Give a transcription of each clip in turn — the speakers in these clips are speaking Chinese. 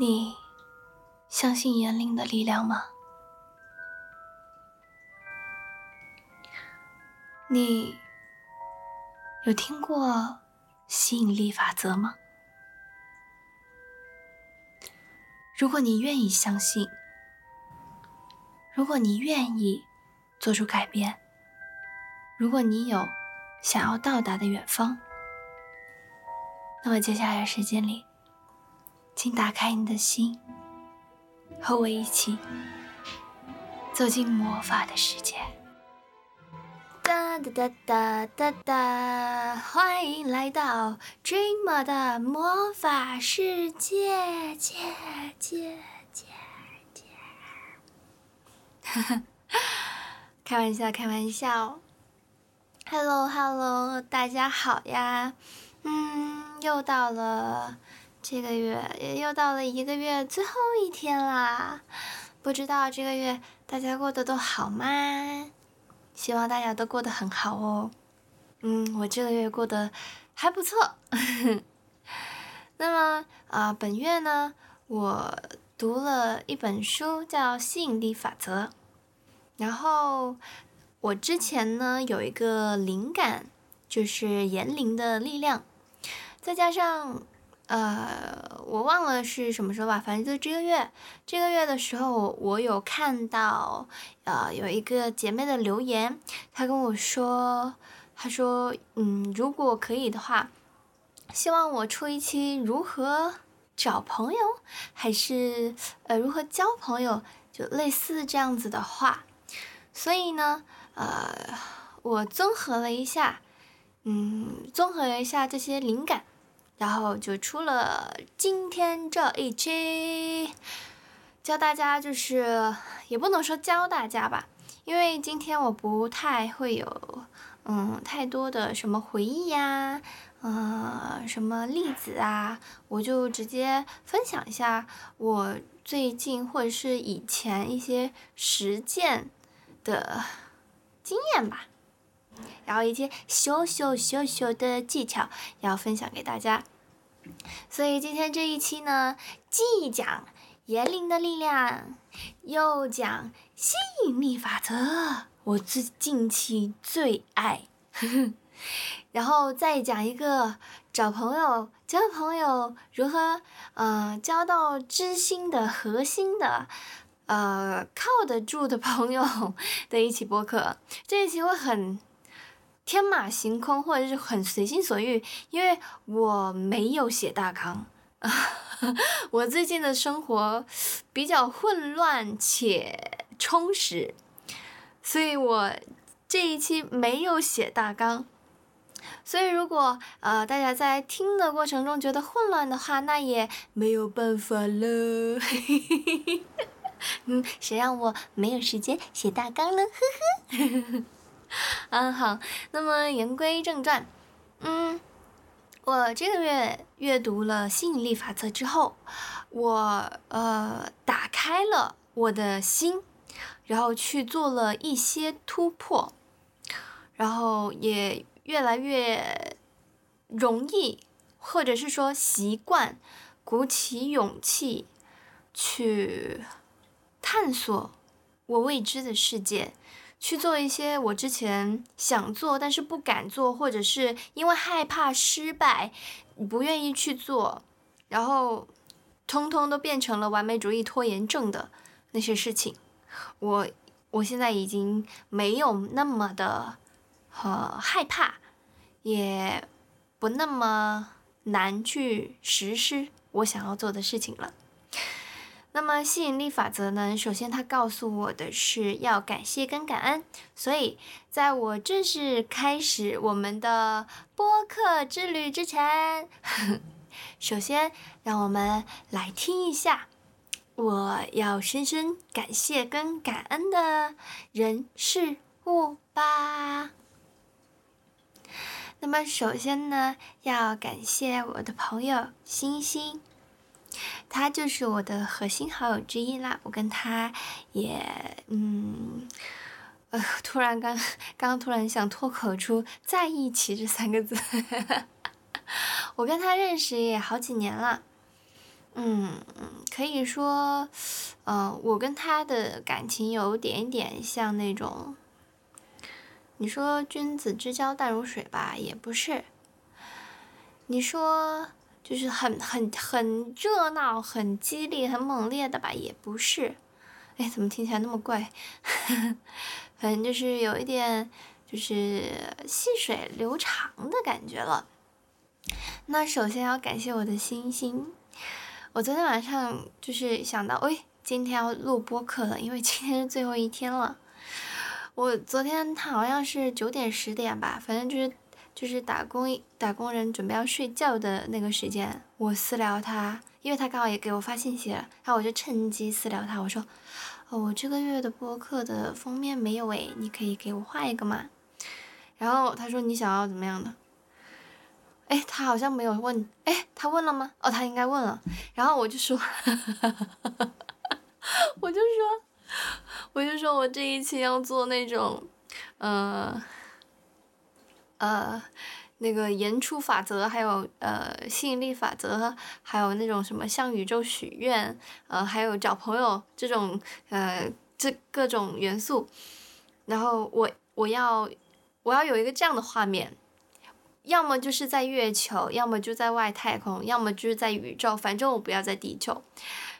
你相信言灵的力量吗？你有听过吸引力法则吗？如果你愿意相信，如果你愿意做出改变，如果你有想要到达的远方，那么接下来的时间里，请打开你的心，和我一起走进魔法的世界。哒哒哒哒哒哒，欢迎来到 Dreamer 的魔法世界，界界界界。哈哈，开玩笑，开玩笑。Hello Hello，大家好呀。嗯，又到了这个月，也又到了一个月最后一天啦。不知道这个月大家过得都好吗？希望大家都过得很好哦。嗯，我这个月过得还不错。那么啊，本月呢，我读了一本书，叫《吸引力法则》。然后我之前呢有一个灵感，就是言灵的力量。再加上，呃，我忘了是什么时候吧，反正就这个月，这个月的时候，我有看到，呃，有一个姐妹的留言，她跟我说，她说，嗯，如果可以的话，希望我出一期如何找朋友，还是呃如何交朋友，就类似这样子的话，所以呢，呃，我综合了一下，嗯，综合了一下这些灵感。然后就出了今天这一期，教大家就是也不能说教大家吧，因为今天我不太会有嗯太多的什么回忆呀，呃什么例子啊，我就直接分享一下我最近或者是以前一些实践的经验吧。然后一些小小小小的技巧要分享给大家，所以今天这一期呢，既讲言灵的力量，又讲吸引力法则，我最近期最爱，然后再讲一个找朋友、交朋友如何呃交到知心的核心的。呃靠得住的朋友 的一期播客，这一期会很。天马行空，或者是很随心所欲，因为我没有写大纲。我最近的生活比较混乱且充实，所以我这一期没有写大纲。所以如果呃大家在听的过程中觉得混乱的话，那也没有办法了。嗯，谁让我没有时间写大纲了？呵呵。嗯好，那么言归正传，嗯，我这个月阅读了吸引力法则之后，我呃打开了我的心，然后去做了一些突破，然后也越来越容易，或者是说习惯，鼓起勇气去探索我未知的世界。去做一些我之前想做但是不敢做，或者是因为害怕失败，不愿意去做，然后通通都变成了完美主义拖延症的那些事情。我我现在已经没有那么的呃害怕，也不那么难去实施我想要做的事情了。那么吸引力法则呢？首先，它告诉我的是要感谢跟感恩。所以，在我正式开始我们的播客之旅之前，首先让我们来听一下我要深深感谢跟感恩的人事物吧。那么，首先呢，要感谢我的朋友星星。他就是我的核心好友之一啦，我跟他也，嗯，呃，突然刚刚突然想脱口出在一起这三个字，我跟他认识也好几年了，嗯，可以说，呃，我跟他的感情有点点像那种，你说君子之交淡如水吧，也不是。你说就是很很很热闹、很激烈、很猛烈的吧，也不是。哎，怎么听起来那么怪？反正就是有一点，就是细水流长的感觉了。那首先要感谢我的星星。我昨天晚上就是想到，喂，今天要录播课了，因为今天是最后一天了。我昨天他好像是九点十点吧，反正就是就是打工打工人准备要睡觉的那个时间，我私聊他，因为他刚好也给我发信息了，然后我就趁机私聊他，我说，哦，我这个月的播客的封面没有诶，你可以给我画一个吗？然后他说你想要怎么样的？哎，他好像没有问，哎，他问了吗？哦，他应该问了。然后我就说，我就说，我就说我这一期要做那种，呃，呃，那个言出法则，还有呃吸引力法则，还有那种什么向宇宙许愿，呃，还有找朋友这种，呃，这各种元素。然后我我要我要有一个这样的画面。要么就是在月球，要么就在外太空，要么就是在宇宙，反正我不要在地球。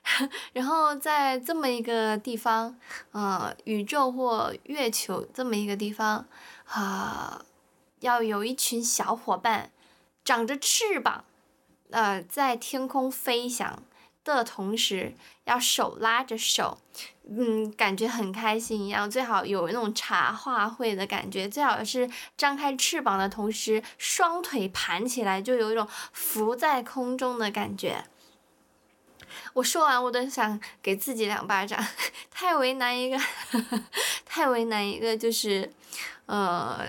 然后在这么一个地方，呃，宇宙或月球这么一个地方，啊，要有一群小伙伴，长着翅膀，呃，在天空飞翔。的同时，要手拉着手，嗯，感觉很开心一样。最好有那种茶话会的感觉，最好是张开翅膀的同时，双腿盘起来，就有一种浮在空中的感觉。我说完，我都想给自己两巴掌，太为难一个，太为难一个，就是，呃，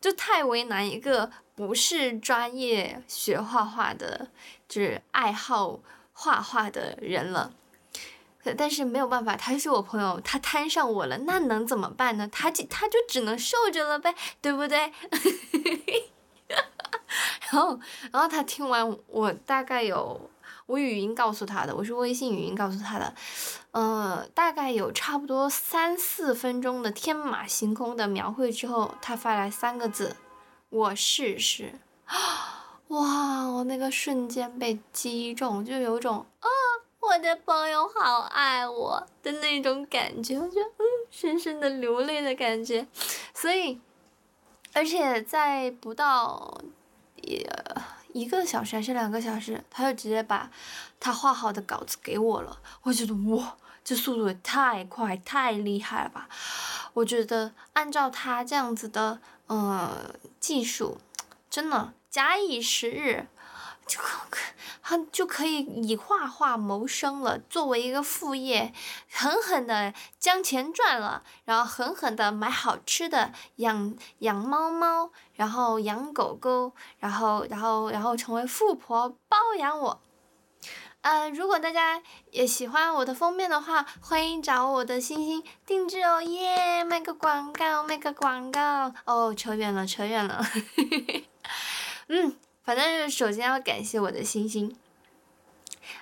就太为难一个不是专业学画画的，就是爱好。画画的人了，但是没有办法，他是我朋友，他摊上我了，那能怎么办呢？他就他就只能受着了呗，对不对？然后，然后他听完我大概有我语音告诉他的，我是微信语音告诉他的，呃，大概有差不多三四分钟的天马行空的描绘之后，他发来三个字：我试试。哇，我那个瞬间被击中，就有种啊，我的朋友好爱我的那种感觉，我觉得嗯，深深的流泪的感觉。所以，而且在不到一一个小时还是两个小时，他就直接把他画好的稿子给我了。我觉得哇，这速度也太快太厉害了吧！我觉得按照他这样子的呃技术，真的。假以时日，就可他就可以以画画谋生了，作为一个副业，狠狠的将钱赚了，然后狠狠的买好吃的，养养猫猫，然后养狗狗，然后然后然后成为富婆包养我。呃，如果大家也喜欢我的封面的话，欢迎找我的星星定制哦，耶！卖个广告，卖个广告哦，扯远了，扯远了。嗯，反正首先要感谢我的星星，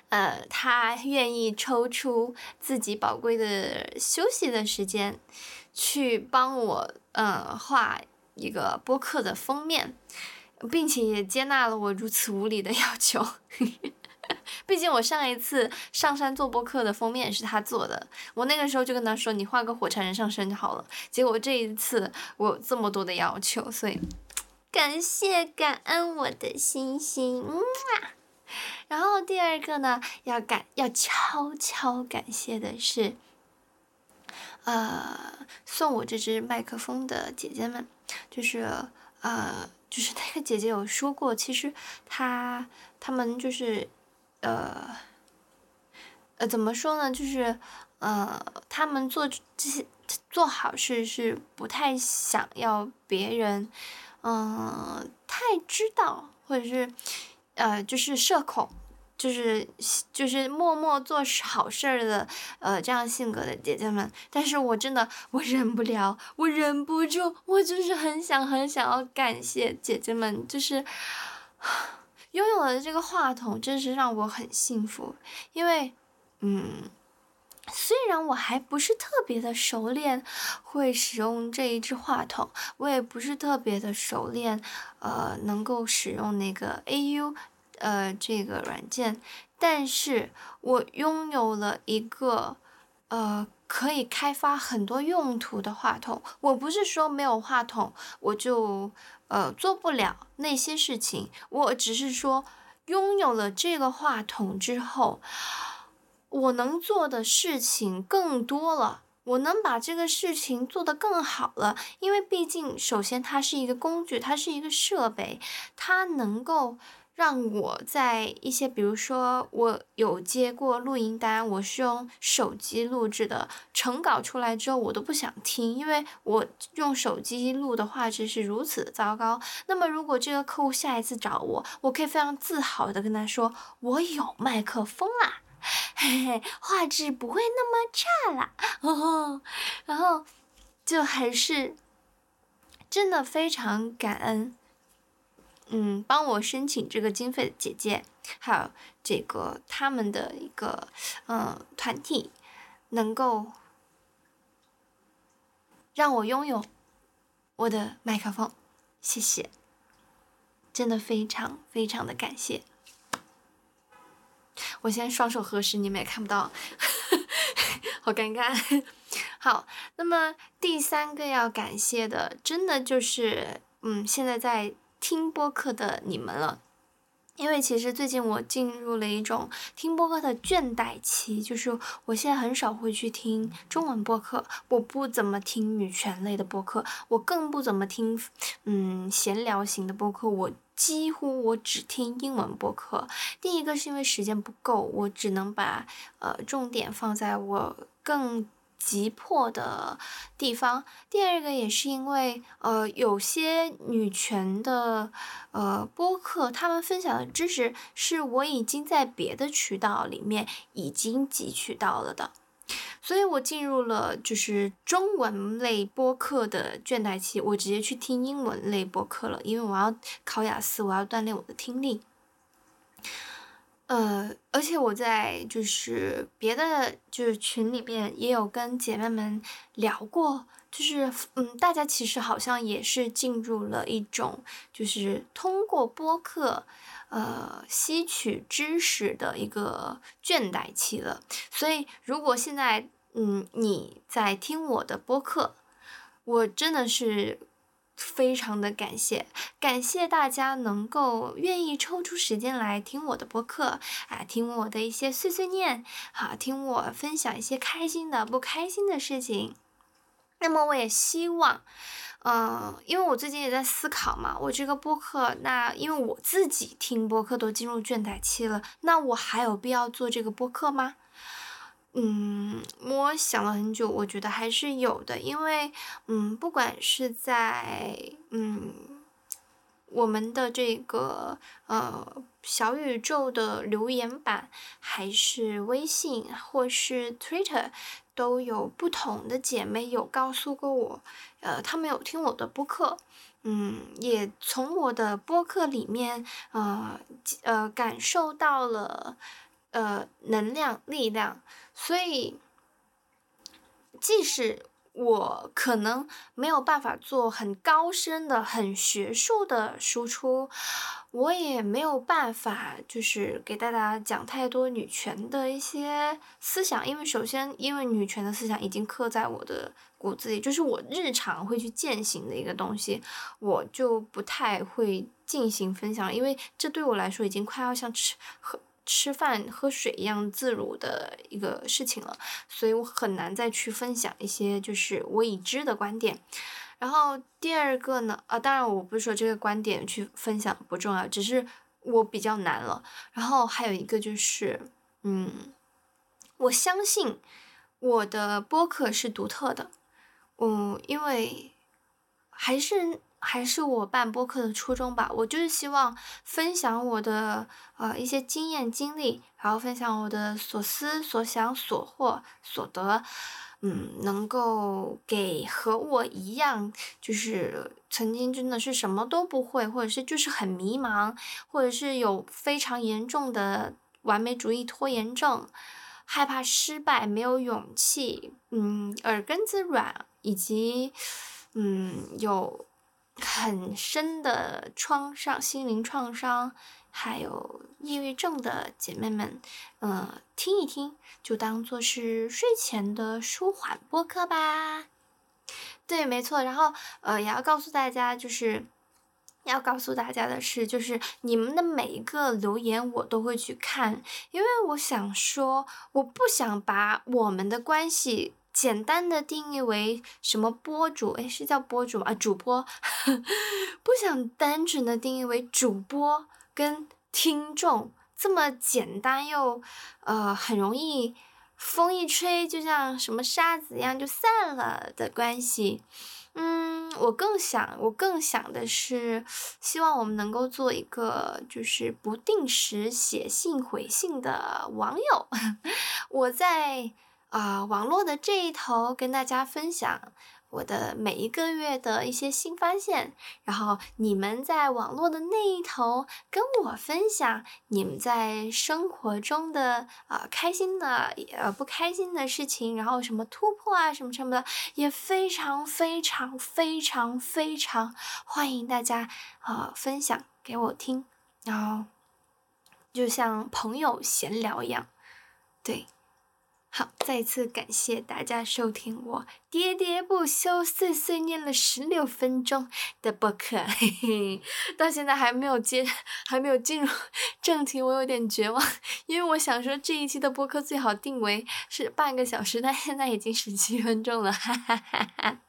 呃，他愿意抽出自己宝贵的休息的时间，去帮我呃画一个播客的封面，并且也接纳了我如此无理的要求。毕竟我上一次上山做播客的封面是他做的，我那个时候就跟他说：“你画个火柴人上身就好了。”结果这一次我有这么多的要求，所以。感谢感恩我的星星，然后第二个呢，要感要悄悄感谢的是，呃，送我这支麦克风的姐姐们，就是呃，就是那个姐姐有说过，其实她她们就是呃呃怎么说呢，就是呃他们做这些做好事是不太想要别人。嗯，太知道，或者是，呃，就是社恐，就是就是默默做好事儿的，呃，这样性格的姐姐们。但是我真的，我忍不了，我忍不住，我就是很想很想要感谢姐姐们，就是。拥有了这个话筒，真是让我很幸福。因为，嗯，虽然我还不是特别的熟练会使用这一支话筒，我也不是特别的熟练，呃，能够使用那个 AU，呃，这个软件，但是我拥有了一个，呃。可以开发很多用途的话筒，我不是说没有话筒我就呃做不了那些事情，我只是说拥有了这个话筒之后，我能做的事情更多了，我能把这个事情做得更好了，因为毕竟首先它是一个工具，它是一个设备，它能够。让我在一些，比如说我有接过录音单，我是用手机录制的，成稿出来之后我都不想听，因为我用手机录的画质是如此的糟糕。那么如果这个客户下一次找我，我可以非常自豪的跟他说，我有麦克风啦，嘿嘿，画质不会那么差啦，哦，然后就还是真的非常感恩。嗯，帮我申请这个经费的姐姐，还有这个他们的一个嗯团体，能够让我拥有我的麦克风，谢谢，真的非常非常的感谢。我现在双手合十，你们也看不到，好尴尬。好，那么第三个要感谢的，真的就是嗯，现在在。听播客的你们了，因为其实最近我进入了一种听播客的倦怠期，就是我现在很少会去听中文播客，我不怎么听女权类的播客，我更不怎么听嗯闲聊型的播客，我几乎我只听英文播客。第一个是因为时间不够，我只能把呃重点放在我更。急迫的地方。第二个也是因为，呃，有些女权的呃播客，他们分享的知识是我已经在别的渠道里面已经汲取到了的，所以我进入了就是中文类播客的倦怠期，我直接去听英文类播客了，因为我要考雅思，我要锻炼我的听力。呃，而且我在就是别的就是群里面也有跟姐妹们聊过，就是嗯，大家其实好像也是进入了一种就是通过播客呃吸取知识的一个倦怠期了。所以如果现在嗯你在听我的播客，我真的是。非常的感谢，感谢大家能够愿意抽出时间来听我的播客啊，听我的一些碎碎念，好听我分享一些开心的、不开心的事情。那么我也希望，嗯，因为我最近也在思考嘛，我这个播客，那因为我自己听播客都进入倦怠期了，那我还有必要做这个播客吗？嗯，我想了很久，我觉得还是有的，因为，嗯，不管是在嗯我们的这个呃小宇宙的留言板，还是微信或是 Twitter，都有不同的姐妹有告诉过我，呃，她们有听我的播客，嗯，也从我的播客里面，呃呃，感受到了。呃，能量、力量，所以即使我可能没有办法做很高深的、很学术的输出，我也没有办法就是给大家讲太多女权的一些思想，因为首先，因为女权的思想已经刻在我的骨子里，就是我日常会去践行的一个东西，我就不太会进行分享，因为这对我来说已经快要像吃喝。吃饭喝水一样自如的一个事情了，所以我很难再去分享一些就是我已知的观点。然后第二个呢，啊，当然我不是说这个观点去分享不重要，只是我比较难了。然后还有一个就是，嗯，我相信我的播客是独特的，嗯，因为还是。还是我办播客的初衷吧，我就是希望分享我的呃一些经验经历，然后分享我的所思所想所获所得，嗯，能够给和我一样，就是曾经真的是什么都不会，或者是就是很迷茫，或者是有非常严重的完美主义拖延症，害怕失败，没有勇气，嗯，耳根子软，以及嗯有很深的创伤，心灵创伤。还有抑郁症的姐妹们，嗯，听一听，就当做是睡前的舒缓播客吧。对，没错。然后，呃，也要告诉大家，就是要告诉大家的是，就是你们的每一个留言我都会去看，因为我想说，我不想把我们的关系简单的定义为什么播主，哎，是叫播主啊，主播，不想单纯的定义为主播。跟听众这么简单又，呃，很容易风一吹就像什么沙子一样就散了的关系，嗯，我更想，我更想的是，希望我们能够做一个就是不定时写信回信的网友，我在啊网络的这一头跟大家分享。我的每一个月的一些新发现，然后你们在网络的那一头跟我分享你们在生活中的啊开心的呃不开心的事情，然后什么突破啊什么什么的，也非常非常非常非常欢迎大家啊分享给我听，然后就像朋友闲聊一样，对。好，再次感谢大家收听我喋喋不休、碎碎念了十六分钟的播客，嘿嘿，到现在还没有接，还没有进入 正题，我有点绝望，因为我想说这一期的播客最好定为是半个小时，但现在已经十七分钟了，哈哈哈哈，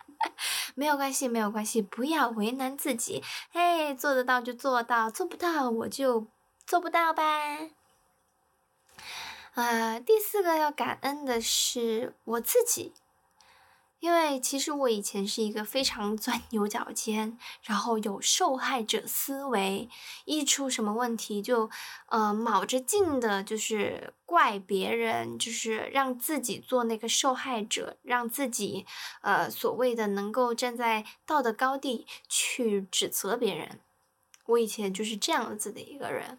没有关系，没有关系，不要为难自己，嘿，做得到就做到，做不到我就做不到吧。啊，第四个要感恩的是我自己，因为其实我以前是一个非常钻牛角尖，然后有受害者思维，一出什么问题就呃卯着劲的，就是怪别人，就是让自己做那个受害者，让自己呃所谓的能够站在道德高地去指责别人。我以前就是这样子的一个人。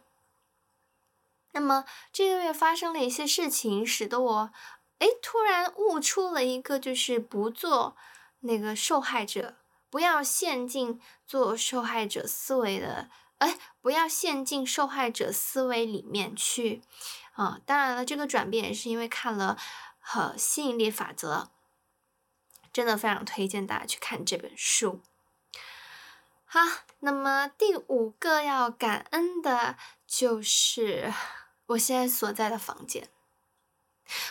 那么这个月发生了一些事情，使得我，哎，突然悟出了一个，就是不做那个受害者，不要陷进做受害者思维的，哎，不要陷进受害者思维里面去，啊，当然了，这个转变也是因为看了《吸引力法则》，真的非常推荐大家去看这本书。好，那么第五个要感恩的就是。我现在所在的房间，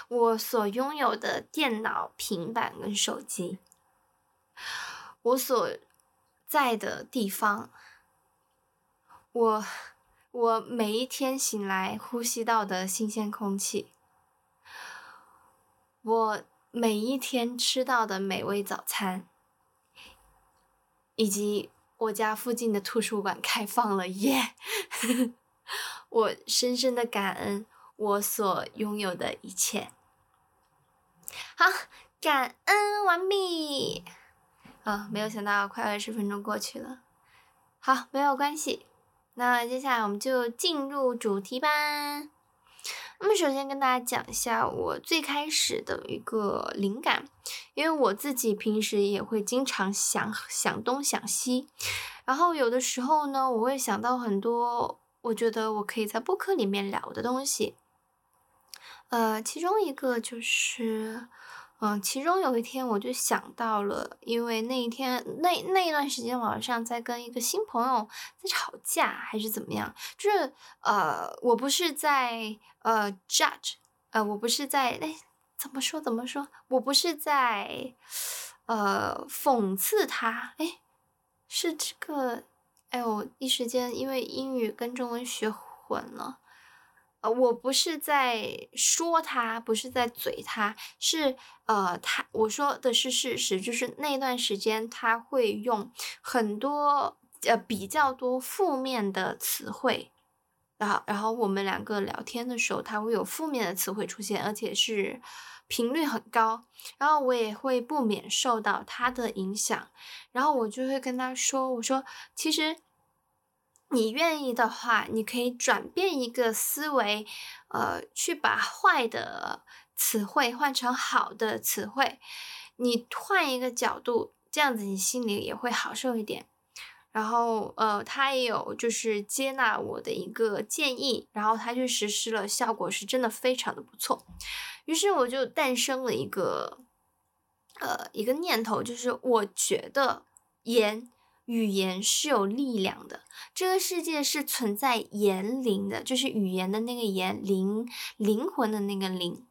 我所拥有的电脑、平板跟手机，我所在的地方，我我每一天醒来呼吸到的新鲜空气，我每一天吃到的美味早餐，以及我家附近的图书馆开放了耶！我深深的感恩我所拥有的一切。好，感恩完毕。啊，没有想到快二十分钟过去了。好，没有关系。那接下来我们就进入主题吧。那么首先跟大家讲一下我最开始的一个灵感，因为我自己平时也会经常想想东想西，然后有的时候呢，我会想到很多。我觉得我可以在播客里面聊的东西，呃，其中一个就是，嗯，其中有一天我就想到了，因为那一天那那一段时间晚上在跟一个新朋友在吵架还是怎么样，就是呃，我不是在呃 judge，呃，我不是在哎怎么说怎么说，我不是在呃讽刺他，哎，是这个。哎呦，一时间因为英语跟中文学混了，呃，我不是在说他，不是在嘴他，是呃，他我说的是事实，就是那段时间他会用很多呃比较多负面的词汇，然后然后我们两个聊天的时候，他会有负面的词汇出现，而且是频率很高，然后我也会不免受到他的影响，然后我就会跟他说，我说其实。你愿意的话，你可以转变一个思维，呃，去把坏的词汇换成好的词汇。你换一个角度，这样子你心里也会好受一点。然后，呃，他也有就是接纳我的一个建议，然后他去实施了，效果是真的非常的不错。于是我就诞生了一个，呃，一个念头，就是我觉得言。语言是有力量的，这个世界是存在言灵的，就是语言的那个言灵，灵魂的那个灵。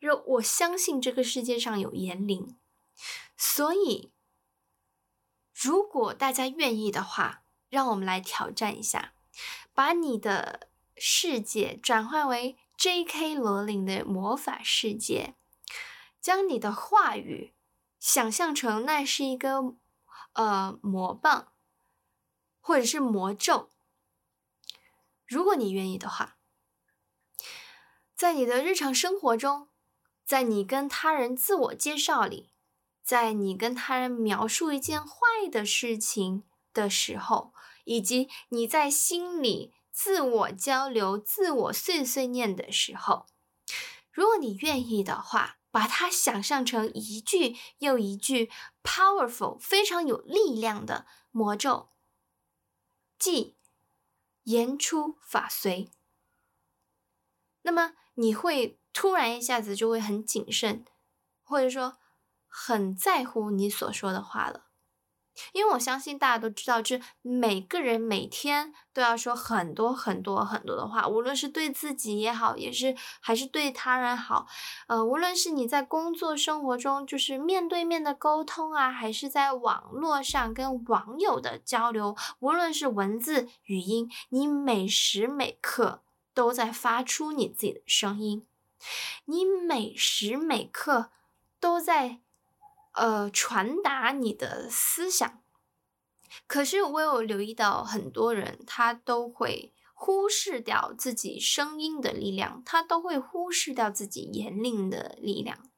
就我相信这个世界上有言灵，所以如果大家愿意的话，让我们来挑战一下，把你的世界转换为 J.K. 罗琳的魔法世界，将你的话语想象成那是一个。呃，魔棒，或者是魔咒，如果你愿意的话，在你的日常生活中，在你跟他人自我介绍里，在你跟他人描述一件坏的事情的时候，以及你在心里自我交流、自我碎碎念的时候，如果你愿意的话。把它想象成一句又一句 powerful 非常有力量的魔咒，即言出法随。那么你会突然一下子就会很谨慎，或者说很在乎你所说的话了。因为我相信大家都知道，就是每个人每天都要说很多很多很多的话，无论是对自己也好，也是还是对他人好，呃，无论是你在工作生活中就是面对面的沟通啊，还是在网络上跟网友的交流，无论是文字、语音，你每时每刻都在发出你自己的声音，你每时每刻都在。呃，传达你的思想。可是我有留意到，很多人他都会忽视掉自己声音的力量，他都会忽视掉自己言令的力量。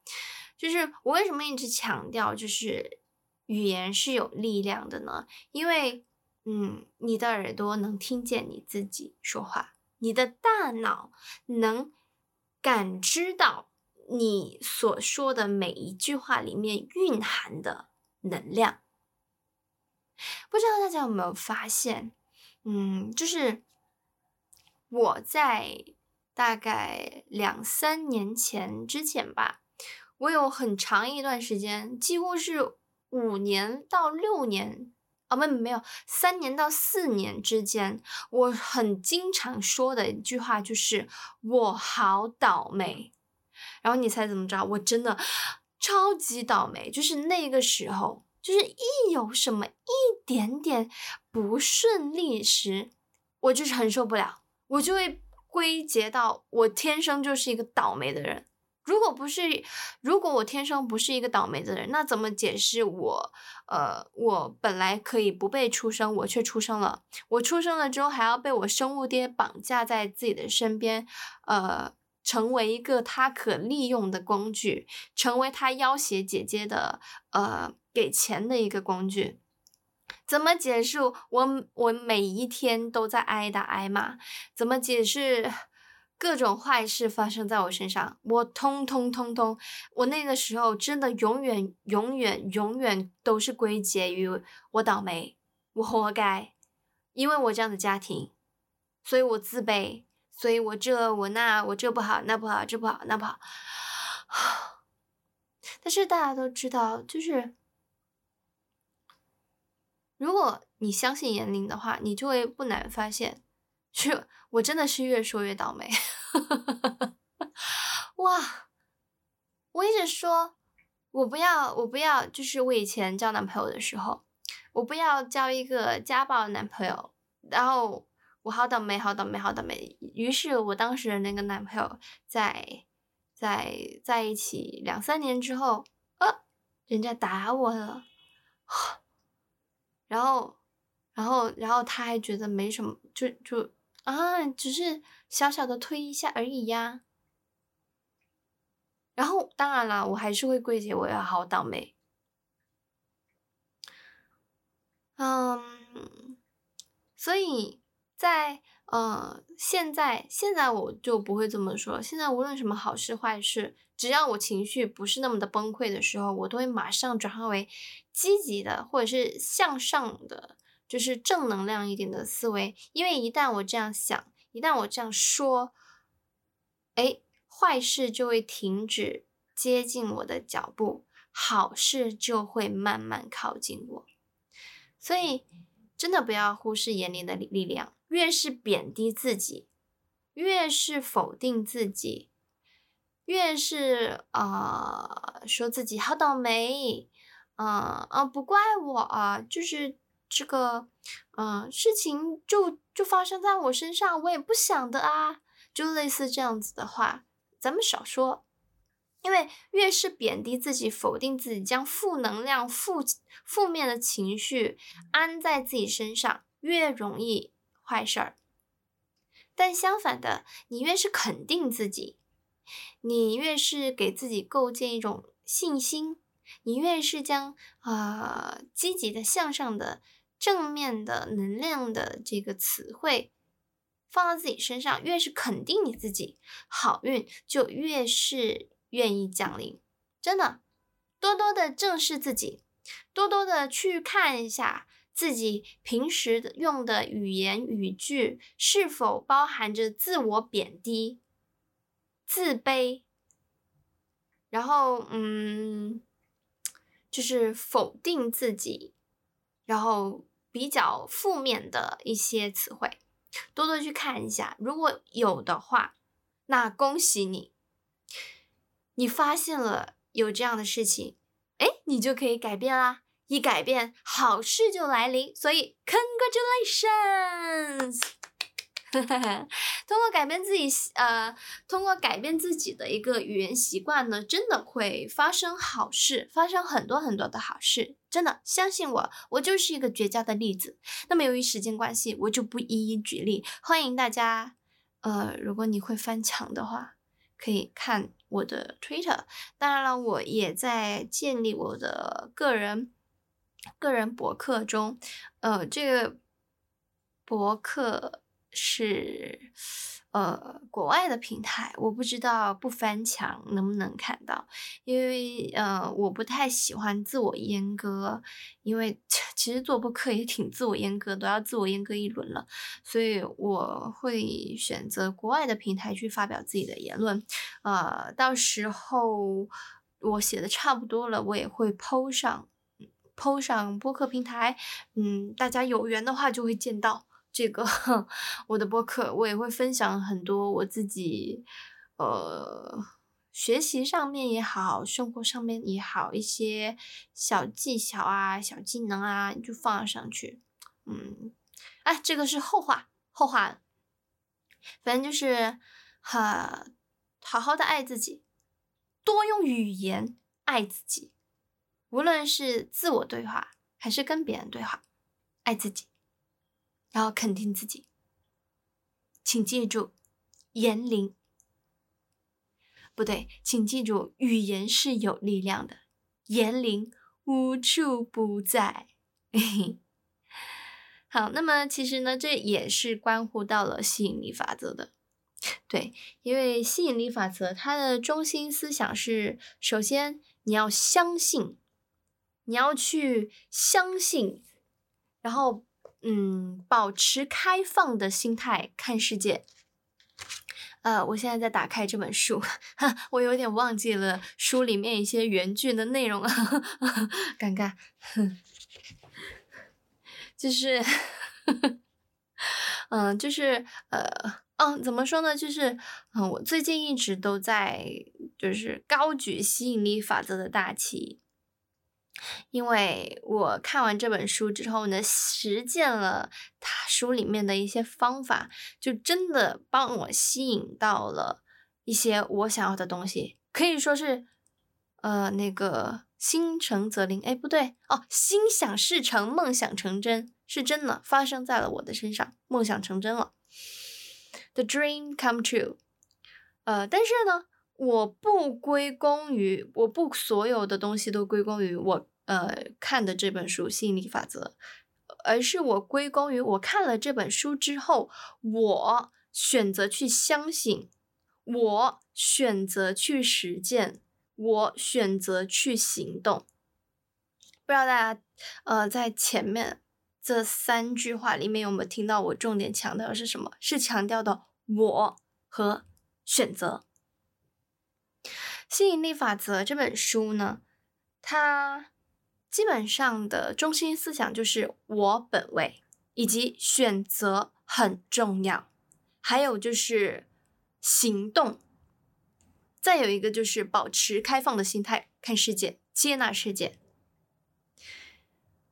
就是我为什么一直强调，就是语言是有力量的呢？因为，嗯，你的耳朵能听见你自己说话，你的大脑能感知到。你所说的每一句话里面蕴含的能量，不知道大家有没有发现？嗯，就是我在大概两三年前之前吧，我有很长一段时间，几乎是五年到六年，啊，没没有三年到四年之间，我很经常说的一句话就是“我好倒霉”。然后你猜怎么着？我真的超级倒霉，就是那个时候，就是一有什么一点点不顺利时，我就是很受不了，我就会归结到我天生就是一个倒霉的人。如果不是，如果我天生不是一个倒霉的人，那怎么解释我？呃，我本来可以不被出生，我却出生了。我出生了之后，还要被我生物爹绑架在自己的身边，呃。成为一个他可利用的工具，成为他要挟姐姐的呃给钱的一个工具，怎么解释我我每一天都在挨打挨骂？怎么解释各种坏事发生在我身上？我通通通通，我那个时候真的永远永远永远都是归结于我倒霉，我活该，因为我这样的家庭，所以我自卑。所以我这我那我这不好那不好这不好那不好，但是大家都知道，就是如果你相信年龄的话，你就会不难发现，是我真的是越说越倒霉。哇！我一直说，我不要我不要，就是我以前交男朋友的时候，我不要交一个家暴男朋友，然后。我好倒霉，好倒霉，好倒霉。于是我当时的那个男朋友在在在一起两三年之后，呃，人家打我了，然后然后然后他还觉得没什么，就就啊，只是小小的推一下而已呀。然后，当然了，我还是会归结我要好倒霉。嗯，所以在呃现在现在我就不会这么说。现在无论什么好事坏事，只要我情绪不是那么的崩溃的时候，我都会马上转化为积极的或者是向上的，就是正能量一点的思维。因为一旦我这样想，一旦我这样说，哎。坏事就会停止接近我的脚步，好事就会慢慢靠近我。所以，真的不要忽视眼里的力量。越是贬低自己，越是否定自己，越是啊说自己好倒霉，啊啊不怪我啊，就是这个嗯事情就就发生在我身上，我也不想的啊，就类似这样子的话。咱们少说，因为越是贬低自己、否定自己，将负能量、负负面的情绪安在自己身上，越容易坏事儿。但相反的，你越是肯定自己，你越是给自己构建一种信心，你越是将啊积极的、向上的、正面的能量的这个词汇。放到自己身上，越是肯定你自己，好运就越是愿意降临。真的，多多的正视自己，多多的去看一下自己平时用的语言语句是否包含着自我贬低、自卑，然后嗯，就是否定自己，然后比较负面的一些词汇。多多去看一下，如果有的话，那恭喜你，你发现了有这样的事情，哎，你就可以改变啦！一改变，好事就来临。所以，congratulations！通过改变自己，呃，通过改变自己的一个语言习惯呢，真的会发生好事，发生很多很多的好事。真的相信我，我就是一个绝佳的例子。那么由于时间关系，我就不一一举例。欢迎大家，呃，如果你会翻墙的话，可以看我的 Twitter。当然了，我也在建立我的个人个人博客中，呃，这个博客。是，呃，国外的平台，我不知道不翻墙能不能看到，因为呃，我不太喜欢自我阉割，因为其实做博客也挺自我阉割，都要自我阉割一轮了，所以我会选择国外的平台去发表自己的言论，呃，到时候我写的差不多了，我也会抛上，抛上播客平台，嗯，大家有缘的话就会见到。这个我的播客，我也会分享很多我自己，呃，学习上面也好，生活上面也好，一些小技巧啊、小技能啊，就放上去。嗯，哎，这个是后话，后话。反正就是哈，好好的爱自己，多用语言爱自己，无论是自我对话还是跟别人对话，爱自己。然后肯定自己，请记住，言灵不对，请记住，语言是有力量的，言灵无处不在。好，那么其实呢，这也是关乎到了吸引力法则的，对，因为吸引力法则它的中心思想是，首先你要相信，你要去相信，然后。嗯，保持开放的心态看世界。呃，我现在在打开这本书，我有点忘记了书里面一些原句的内容了，尴尬。就是，嗯，就是呃，嗯，怎么说呢？就是，嗯，我最近一直都在就是高举吸引力法则的大旗。因为我看完这本书之后呢，实践了他书里面的一些方法，就真的帮我吸引到了一些我想要的东西，可以说是，呃，那个心诚则灵，哎，不对哦，心想事成，梦想成真，是真的发生在了我的身上，梦想成真了。，the dream come true。呃，但是呢，我不归功于，我不所有的东西都归功于我呃看的这本书《吸引力法则》，而是我归功于我看了这本书之后，我选择去相信，我选择去实践，我选择去行动。不知道大家呃在前面这三句话里面有没有听到我重点强调的是什么？是强调的我和。选择吸引力法则这本书呢，它基本上的中心思想就是我本位，以及选择很重要，还有就是行动，再有一个就是保持开放的心态看世界，接纳世界。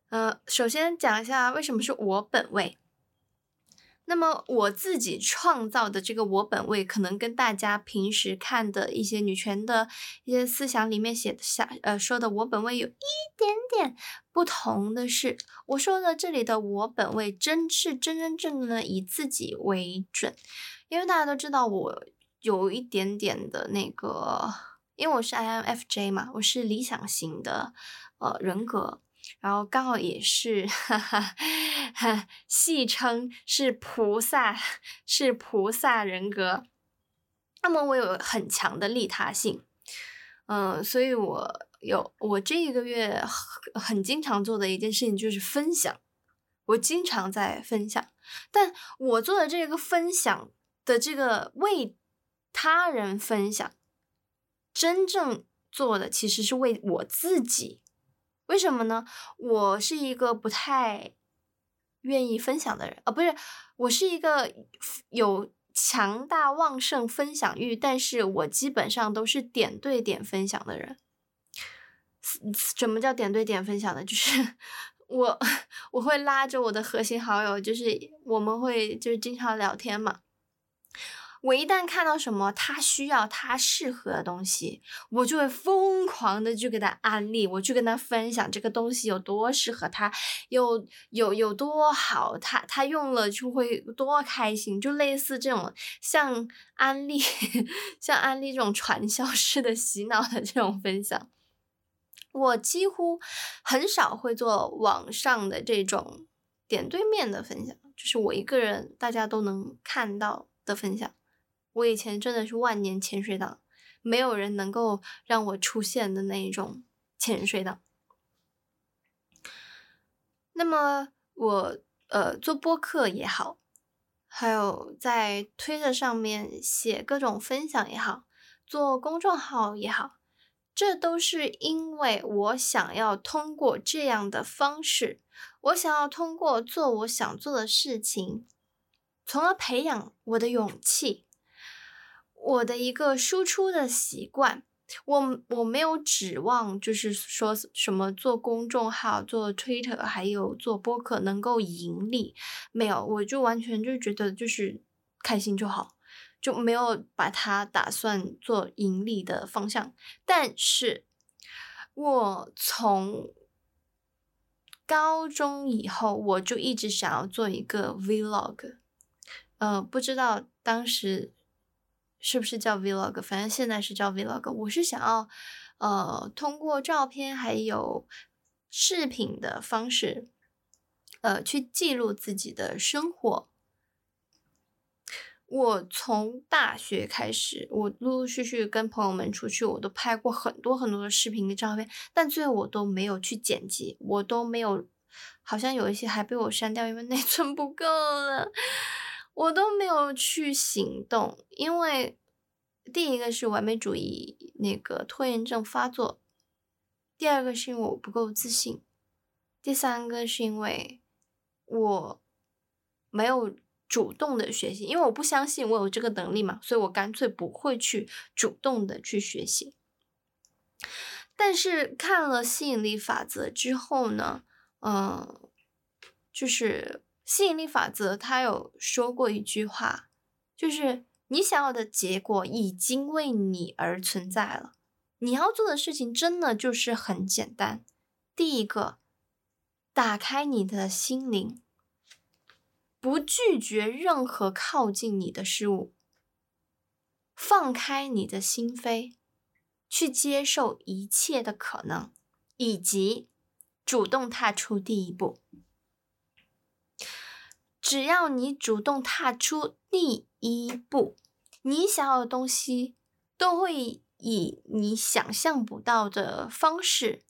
呃，首先讲一下为什么是我本位。那么我自己创造的这个我本位，可能跟大家平时看的一些女权的一些思想里面写的下呃说的我本位有一点点不同的是，我说的这里的我本位真是真真正正的以自己为准，因为大家都知道我有一点点的那个，因为我是 INFJ 嘛，我是理想型的呃人格。然后刚好也是，哈哈，戏称是菩萨，是菩萨人格。那么我有很强的利他性，嗯，所以我有我这一个月很很经常做的一件事情就是分享，我经常在分享，但我做的这个分享的这个为他人分享，真正做的其实是为我自己。为什么呢？我是一个不太愿意分享的人啊，不是，我是一个有强大旺盛分享欲，但是我基本上都是点对点分享的人。什么叫点对点分享呢？就是 我 我会拉着我的核心好友，就是我们会就是经常聊天嘛。我一旦看到什么他需要、他适合的东西，我就会疯狂的去给他安利，我去跟他分享这个东西有多适合他，有有有多好，他他用了就会多开心，就类似这种像安利、像安利这种传销式的洗脑的这种分享，我几乎很少会做网上的这种点对面的分享，就是我一个人大家都能看到的分享。我以前真的是万年潜水党，没有人能够让我出现的那一种潜水党。那么我呃做播客也好，还有在推特上面写各种分享也好，做公众号也好，这都是因为我想要通过这样的方式，我想要通过做我想做的事情，从而培养我的勇气。我的一个输出的习惯，我我没有指望，就是说什么做公众号、做 Twitter，还有做播客能够盈利，没有，我就完全就觉得就是开心就好，就没有把它打算做盈利的方向。但是，我从高中以后，我就一直想要做一个 Vlog，呃，不知道当时。是不是叫 vlog？反正现在是叫 vlog。我是想要，呃，通过照片还有视频的方式，呃，去记录自己的生活。我从大学开始，我陆陆续续跟朋友们出去，我都拍过很多很多的视频跟照片，但最后我都没有去剪辑，我都没有，好像有一些还被我删掉，因为内 存不够了。我都没有去行动，因为第一个是完美主义那个拖延症发作，第二个是因为我不够自信，第三个是因为我没有主动的学习，因为我不相信我有这个能力嘛，所以我干脆不会去主动的去学习。但是看了吸引力法则之后呢，嗯，就是。吸引力法则，他有说过一句话，就是你想要的结果已经为你而存在了。你要做的事情真的就是很简单。第一个，打开你的心灵；不拒绝任何靠近你的事物，放开你的心扉，去接受一切的可能，以及主动踏出第一步。只要你主动踏出第一步，你想要的东西都会以你想象不到的方式，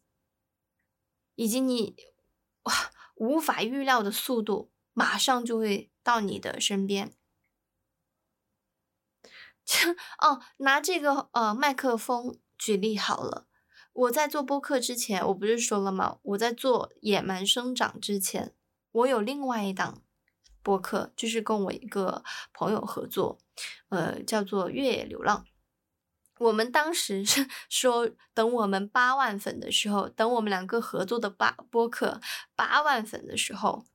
以及你哇无法预料的速度。马上就会到你的身边。哦，拿这个呃麦克风举例好了。我在做播客之前，我不是说了吗？我在做野蛮生长之前，我有另外一档播客，就是跟我一个朋友合作，呃，叫做越野流浪。我们当时是说，等我们八万粉的时候，等我们两个合作的八播客八万粉的时候。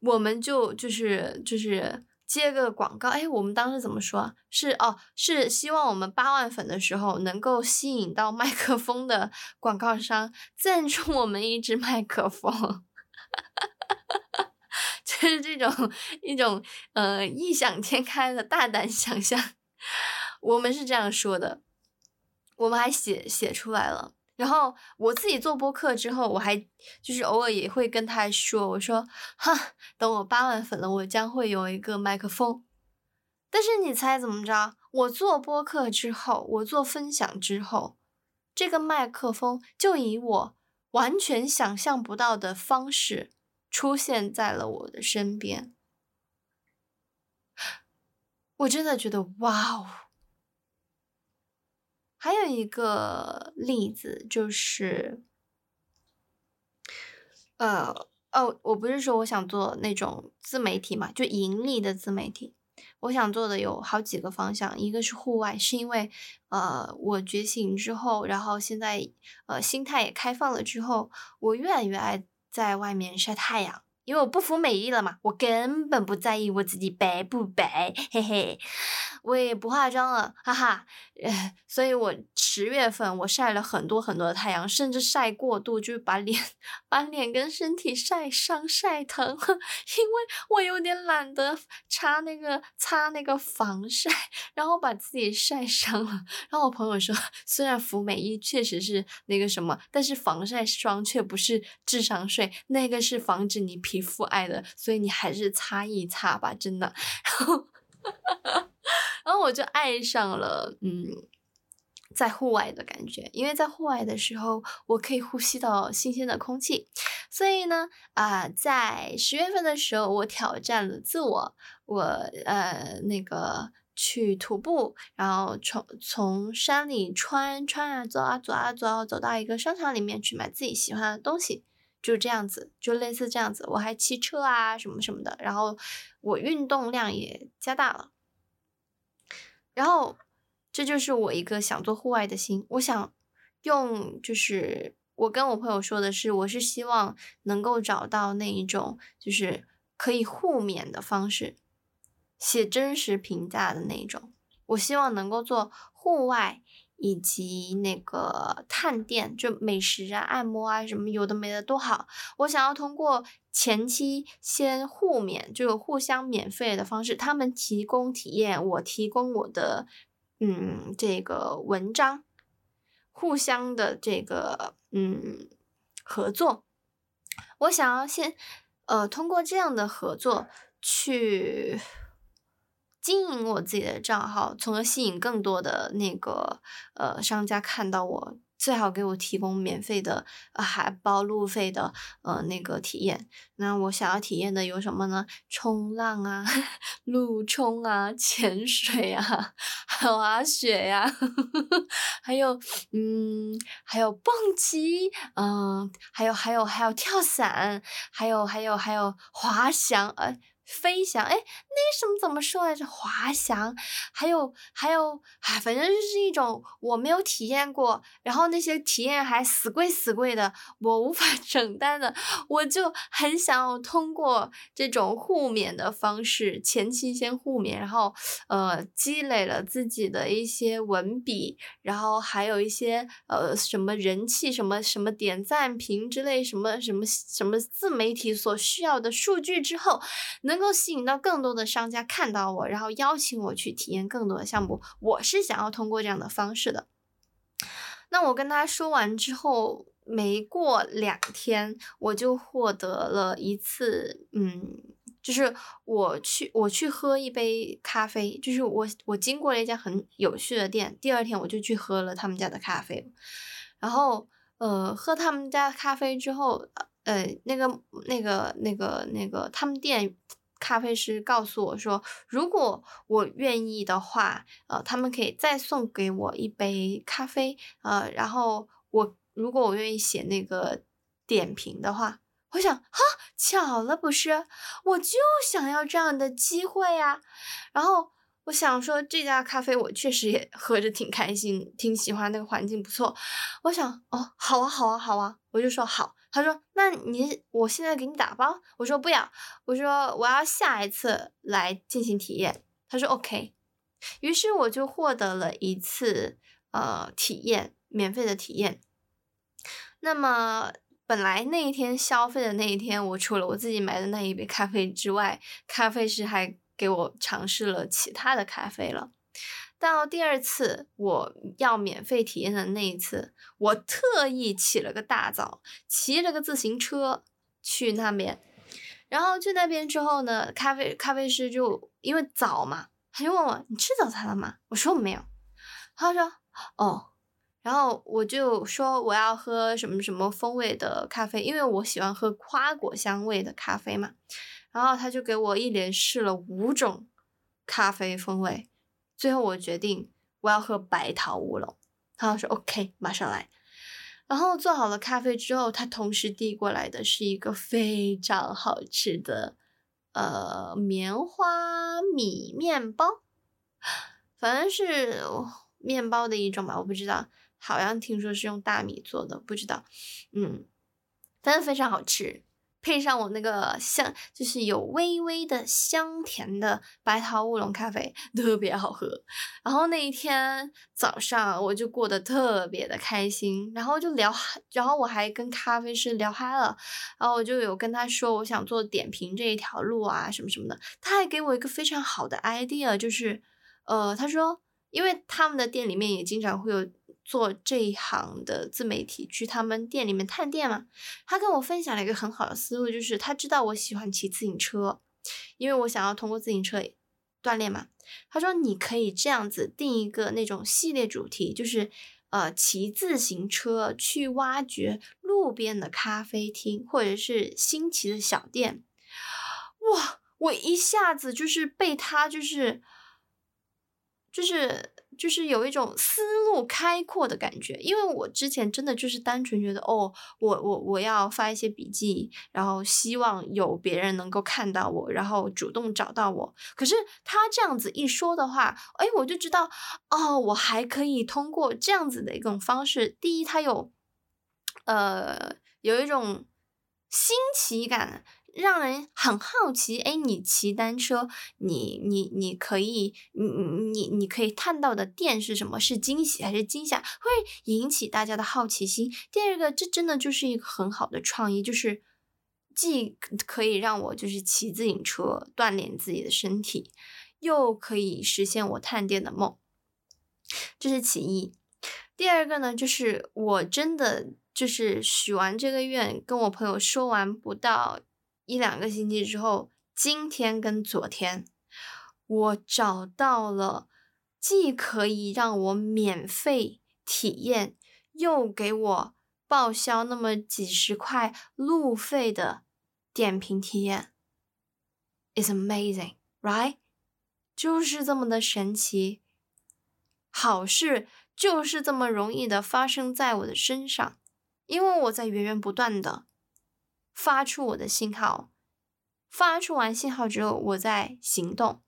我们就就是就是接个广告，哎，我们当时怎么说？是哦，是希望我们八万粉的时候能够吸引到麦克风的广告商赞助我们一支麦克风，哈哈哈哈哈就是这种一种呃异想天开的大胆想象，我们是这样说的，我们还写写出来了。然后我自己做播客之后，我还就是偶尔也会跟他说：“我说，哈，等我八万粉了，我将会有一个麦克风。”但是你猜怎么着？我做播客之后，我做分享之后，这个麦克风就以我完全想象不到的方式出现在了我的身边。我真的觉得，哇哦！还有一个例子就是，呃，哦，我不是说我想做那种自媒体嘛，就盈利的自媒体。我想做的有好几个方向，一个是户外，是因为，呃，我觉醒之后，然后现在，呃，心态也开放了之后，我越来越爱在外面晒太阳。因为我不服美丽了嘛，我根本不在意我自己白不白，嘿嘿，我也不化妆了，哈哈，呃，所以我十月份我晒了很多很多的太阳，甚至晒过度，就是把脸把脸跟身体晒伤晒疼了，因为我有点懒得擦那个擦那个防晒，然后把自己晒伤了。然后我朋友说，虽然服美役确实是那个什么，但是防晒霜却不是智商税，那个是防止你皮。皮肤爱的，所以你还是擦一擦吧，真的。然后，然后我就爱上了，嗯，在户外的感觉，因为在户外的时候，我可以呼吸到新鲜的空气。所以呢，啊，在十月份的时候，我挑战了自我，我呃那个去徒步，然后从从山里穿穿啊，走啊走啊走啊，走到一个商场里面去买自己喜欢的东西。就这样子，就类似这样子，我还骑车啊什么什么的，然后我运动量也加大了，然后这就是我一个想做户外的心，我想用，就是我跟我朋友说的是，我是希望能够找到那一种就是可以互勉的方式，写真实评价的那一种，我希望能够做户外。以及那个探店，就美食啊、按摩啊什么有的没的都好。我想要通过前期先互免，就互相免费的方式，他们提供体验，我提供我的嗯这个文章，互相的这个嗯合作。我想要先呃通过这样的合作去。经营我自己的账号，从而吸引更多的那个呃商家看到我，最好给我提供免费的，还包路费的呃那个体验。那我想要体验的有什么呢？冲浪啊，陆冲啊，潜水啊，滑雪呀，还有嗯，还有蹦极，嗯，还有还有还有跳伞，还有还有还有滑翔，呃。飞翔，哎，那什么怎么说来着？滑翔，还有还有，哎，反正就是一种我没有体验过，然后那些体验还死贵死贵的，我无法 承担的，我就很想要通过这种互勉的方式，前期先互勉，然后呃积累了自己的一些文笔，然后还有一些呃什么人气，什么什么点赞评之类，什么什么什么自媒体所需要的数据之后，能。能够吸引到更多的商家看到我，然后邀请我去体验更多的项目。我是想要通过这样的方式的。那我跟他说完之后，没过两天，我就获得了一次，嗯，就是我去我去喝一杯咖啡，就是我我经过了一家很有趣的店，第二天我就去喝了他们家的咖啡。然后，呃，喝他们家咖啡之后，呃，那个那个那个那个他们店。咖啡师告诉我说，如果我愿意的话，呃，他们可以再送给我一杯咖啡，呃，然后我如果我愿意写那个点评的话，我想，哈，巧了不是？我就想要这样的机会呀。然后我想说，这家咖啡我确实也喝着挺开心，挺喜欢那个环境不错。我想，哦，好啊，好啊，好啊，我就说好。他说：“那你我现在给你打包。”我说：“不要。”我说：“我要下一次来进行体验。”他说：“OK。”于是我就获得了一次呃体验，免费的体验。那么本来那一天消费的那一天，我除了我自己买的那一杯咖啡之外，咖啡师还给我尝试了其他的咖啡了。到第二次我要免费体验的那一次，我特意起了个大早，骑了个自行车去那边。然后去那边之后呢，咖啡咖啡师就因为早嘛，他就问我：“你吃早餐了吗？”我说：“我没有。”他说：“哦。”然后我就说：“我要喝什么什么风味的咖啡，因为我喜欢喝花果香味的咖啡嘛。”然后他就给我一连试了五种咖啡风味。最后我决定我要喝白桃乌龙，他说 OK，马上来。然后做好了咖啡之后，他同时递过来的是一个非常好吃的呃棉花米面包，反正是面包的一种吧，我不知道，好像听说是用大米做的，不知道，嗯，反正非常好吃。配上我那个香，就是有微微的香甜的白桃乌龙咖啡，特别好喝。然后那一天早上我就过得特别的开心，然后就聊，然后我还跟咖啡师聊嗨了。然后我就有跟他说我想做点评这一条路啊，什么什么的。他还给我一个非常好的 idea，就是，呃，他说，因为他们的店里面也经常会有。做这一行的自媒体去他们店里面探店嘛，他跟我分享了一个很好的思路，就是他知道我喜欢骑自行车，因为我想要通过自行车锻炼嘛。他说你可以这样子定一个那种系列主题，就是呃骑自行车去挖掘路边的咖啡厅或者是新奇的小店。哇，我一下子就是被他就是就是。就是有一种思路开阔的感觉，因为我之前真的就是单纯觉得，哦，我我我要发一些笔记，然后希望有别人能够看到我，然后主动找到我。可是他这样子一说的话，哎，我就知道，哦，我还可以通过这样子的一种方式，第一，他有，呃，有一种新奇感。让人很好奇，哎，你骑单车，你你你可以，你你你可以探到的店是什么？是惊喜还是惊吓？会引起大家的好奇心。第二个，这真的就是一个很好的创意，就是既可以让我就是骑自行车锻炼自己的身体，又可以实现我探店的梦，这是其一。第二个呢，就是我真的就是许完这个愿，跟我朋友说完不到。一两个星期之后，今天跟昨天，我找到了既可以让我免费体验，又给我报销那么几十块路费的点评体验。It's amazing, right？就是这么的神奇，好事就是这么容易的发生在我的身上，因为我在源源不断的。发出我的信号，发出完信号之后，我在行动，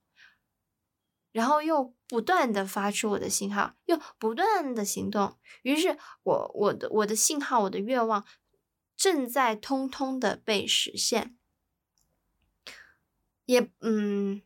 然后又不断的发出我的信号，又不断的行动，于是我我的我的信号，我的愿望正在通通的被实现，也嗯。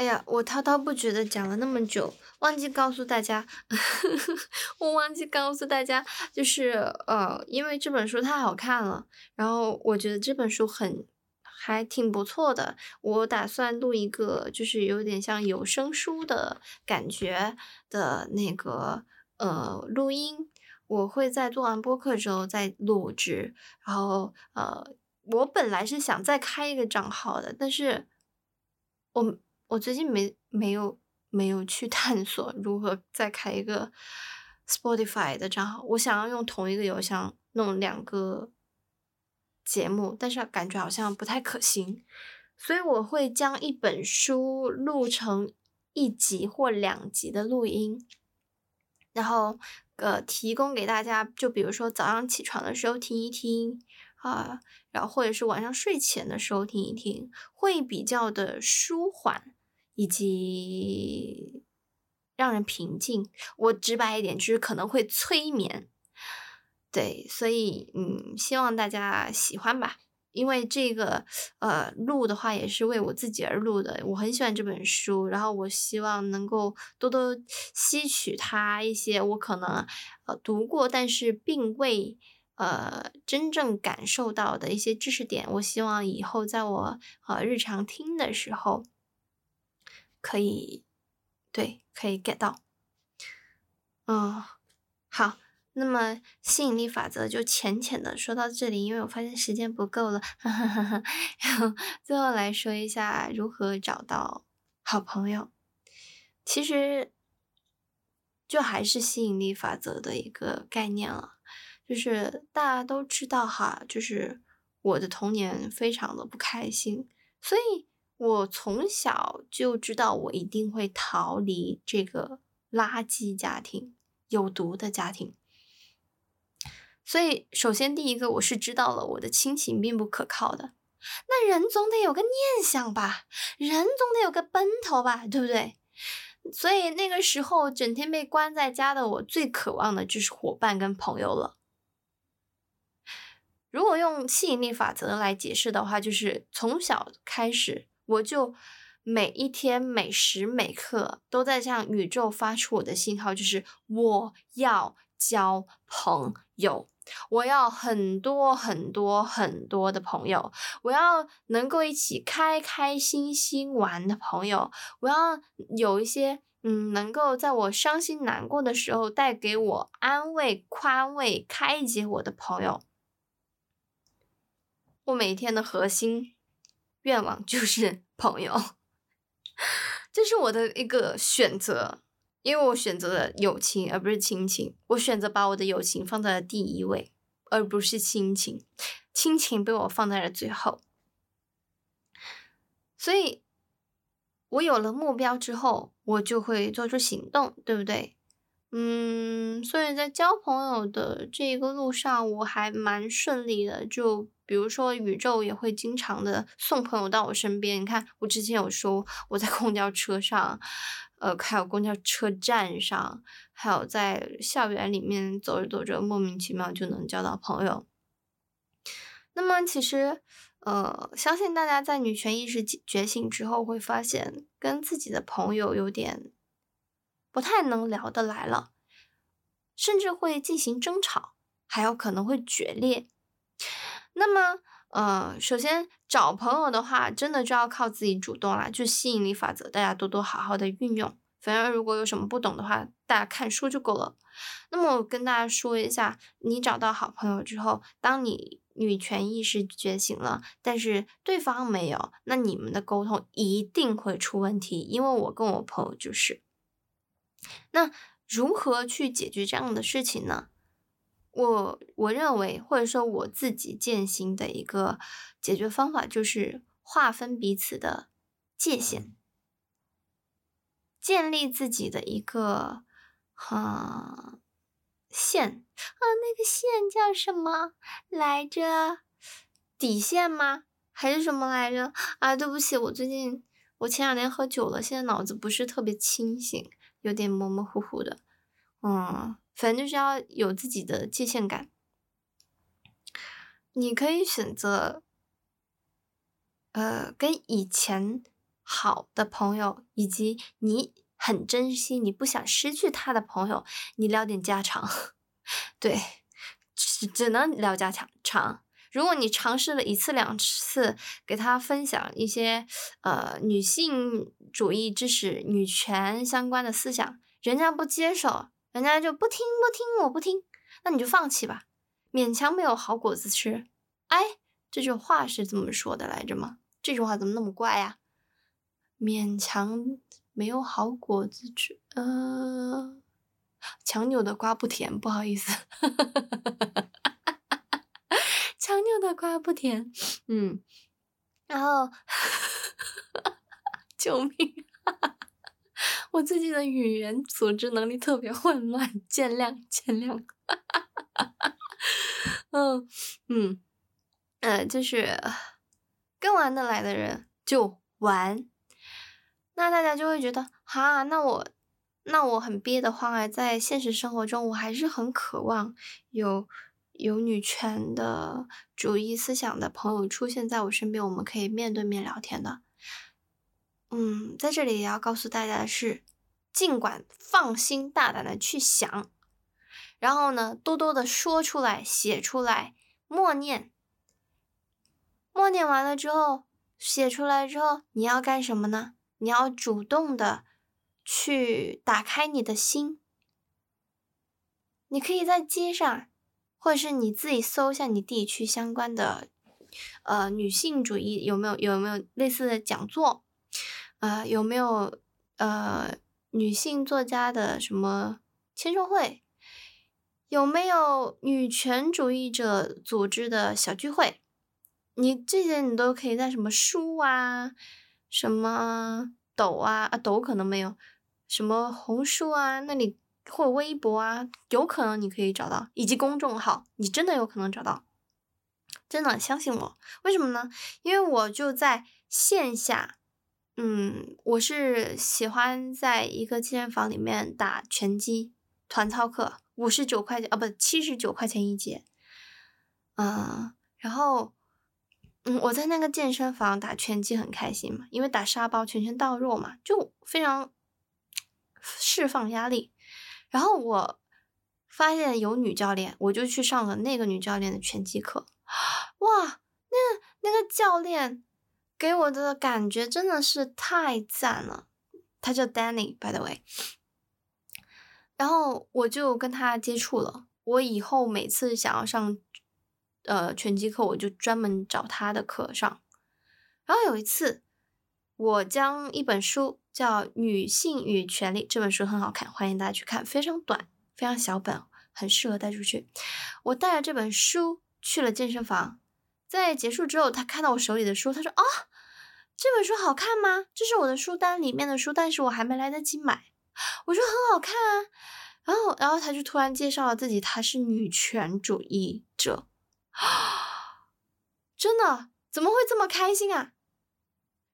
哎呀，我滔滔不绝的讲了那么久，忘记告诉大家，我忘记告诉大家，就是呃，因为这本书太好看了，然后我觉得这本书很还挺不错的，我打算录一个就是有点像有声书的感觉的那个呃录音，我会在做完播客之后再录制，然后呃，我本来是想再开一个账号的，但是我。我最近没没有没有去 探索如何再开一个 Spotify 的账号。我想要用同一个邮箱弄两个节目，但是感觉好像不太可行，所以我会将一本书录成一集或两集的录音，然后呃提供给大家。就比如说早上起床的时候听一听啊，然后或者是晚上睡前的时候听一听，会比较的舒缓。以及让人平静，我直白一点就是可能会催眠，对，所以嗯，希望大家喜欢吧。因为这个呃录的话也是为我自己而录的，我很喜欢这本书，然后我希望能够多多吸取它一些我可能呃读过但是并未呃真正感受到的一些知识点，我希望以后在我呃日常听的时候。可以，对，可以 get 到。嗯，好，那么吸引力法则就浅浅的说到这里，因为我发现时间不够了。然后最后来说一下如何找到好朋友。其实就还是吸引力法则的一个概念了，就是大家都知道哈，就是我的童年非常的不开心，所以。我从小就知道，我一定会逃离这个垃圾家庭、有毒的家庭。所以，首先第一个，我是知道了我的亲情并不可靠的。那人总得有个念想吧，人总得有个奔头吧，对不对？所以那个时候，整天被关在家的我，最渴望的就是伙伴跟朋友了。如果用吸引力法则来解释的话，就是从小开始。我就每一天每时每刻都在向宇宙发出我的信号，就是我要交朋友，我要很多很多很多的朋友，我要能够一起开开心心玩的朋友，我要有一些嗯，能够在我伤心难过的时候带给我安慰、宽慰、开解我的朋友。我每天的核心。愿望就是 朋友，这是我的一个选择，因为我选择了友情而不是亲情，我选择把我的友情放在了第一位，而不是亲情，亲情被我放在了最后，所以，我有了目标之后，我就会做出行动，对不对？嗯，所以在交朋友的这个路上，我还蛮顺利的。就比如说，宇宙也会经常的送朋友到我身边。你看，我之前有说我在公交车上，呃，还有公交车站上，还有在校园里面走着走着，莫名其妙就能交到朋友。那么，其实，呃，相信大家在女权意识觉醒之后，会发现跟自己的朋友有点。不太能聊得来了，甚至会进行争吵，还有可能会决裂。那么，呃，首先找朋友的话，真的就要靠自己主动啦，就吸引力法则，大家多多好好的运用。反正如果有什么不懂的话，大家看书就够了。那么我跟大家说一下，你找到好朋友之后，当你女权意识觉醒了，但是对方没有，那你们的沟通一定会出问题。因为我跟我朋友就是。那如何去解决这样的事情呢？我我认为，或者说我自己践行的一个解决方法，就是划分彼此的界限，建立自己的一个哈线啊，那个线叫什么来着？底线吗？还是什么来着？啊，对不起，我最近我前两天喝酒了，现在脑子不是特别清醒，有点模模糊糊的。嗯，反正就是要有自己的界限感。你可以选择，呃，跟以前好的朋友，以及你很珍惜、你不想失去他的朋友，你聊点家常。对，只只能聊家常。常，如果你尝试了一次两次，给他分享一些呃女性主义知识、女权相关的思想，人家不接受，人家就不听不听，我不听，那你就放弃吧。勉强没有好果子吃，哎，这句话是怎么说的来着吗？这句话怎么那么怪呀？勉强没有好果子吃，呃，强扭的瓜不甜，不好意思，强扭的瓜不甜，嗯，然后，救命！我最近的语言组织能力特别混乱，见谅见谅。嗯嗯呃，就是跟玩得来的人就玩，那大家就会觉得，哈，那我那我很憋得慌啊，在现实生活中，我还是很渴望有有女权的主义思想的朋友出现在我身边，我们可以面对面聊天的。嗯，在这里也要告诉大家的是，尽管放心大胆的去想。然后呢，多多的说出来，写出来，默念。默念完了之后，写出来之后，你要干什么呢？你要主动的去打开你的心。你可以在街上，或者是你自己搜一下你地区相关的，呃，女性主义有没有有没有类似的讲座？呃，有没有呃女性作家的什么签售会？有没有女权主义者组织的小聚会？你这些你都可以在什么书啊、什么抖啊啊抖可能没有，什么红书啊那里或微博啊，有可能你可以找到，以及公众号，你真的有可能找到，真的相信我。为什么呢？因为我就在线下，嗯，我是喜欢在一个健身房里面打拳击团操课。五十九块钱啊，不，七十九块钱一节，嗯，然后，嗯，我在那个健身房打拳击很开心嘛，因为打沙包拳拳到肉嘛，就非常释放压力。然后我发现有女教练，我就去上了那个女教练的拳击课，哇，那那个教练给我的感觉真的是太赞了，他叫 Danny，by the way。然后我就跟他接触了。我以后每次想要上，呃，拳击课，我就专门找他的课上。然后有一次，我将一本书叫《女性与权利》，这本书很好看，欢迎大家去看，非常短，非常小本，很适合带出去。我带着这本书去了健身房，在结束之后，他看到我手里的书，他说：“啊，这本书好看吗？这是我的书单里面的书，但是我还没来得及买。”我说很好看啊，然后，然后他就突然介绍了自己，他是女权主义者，真的怎么会这么开心啊？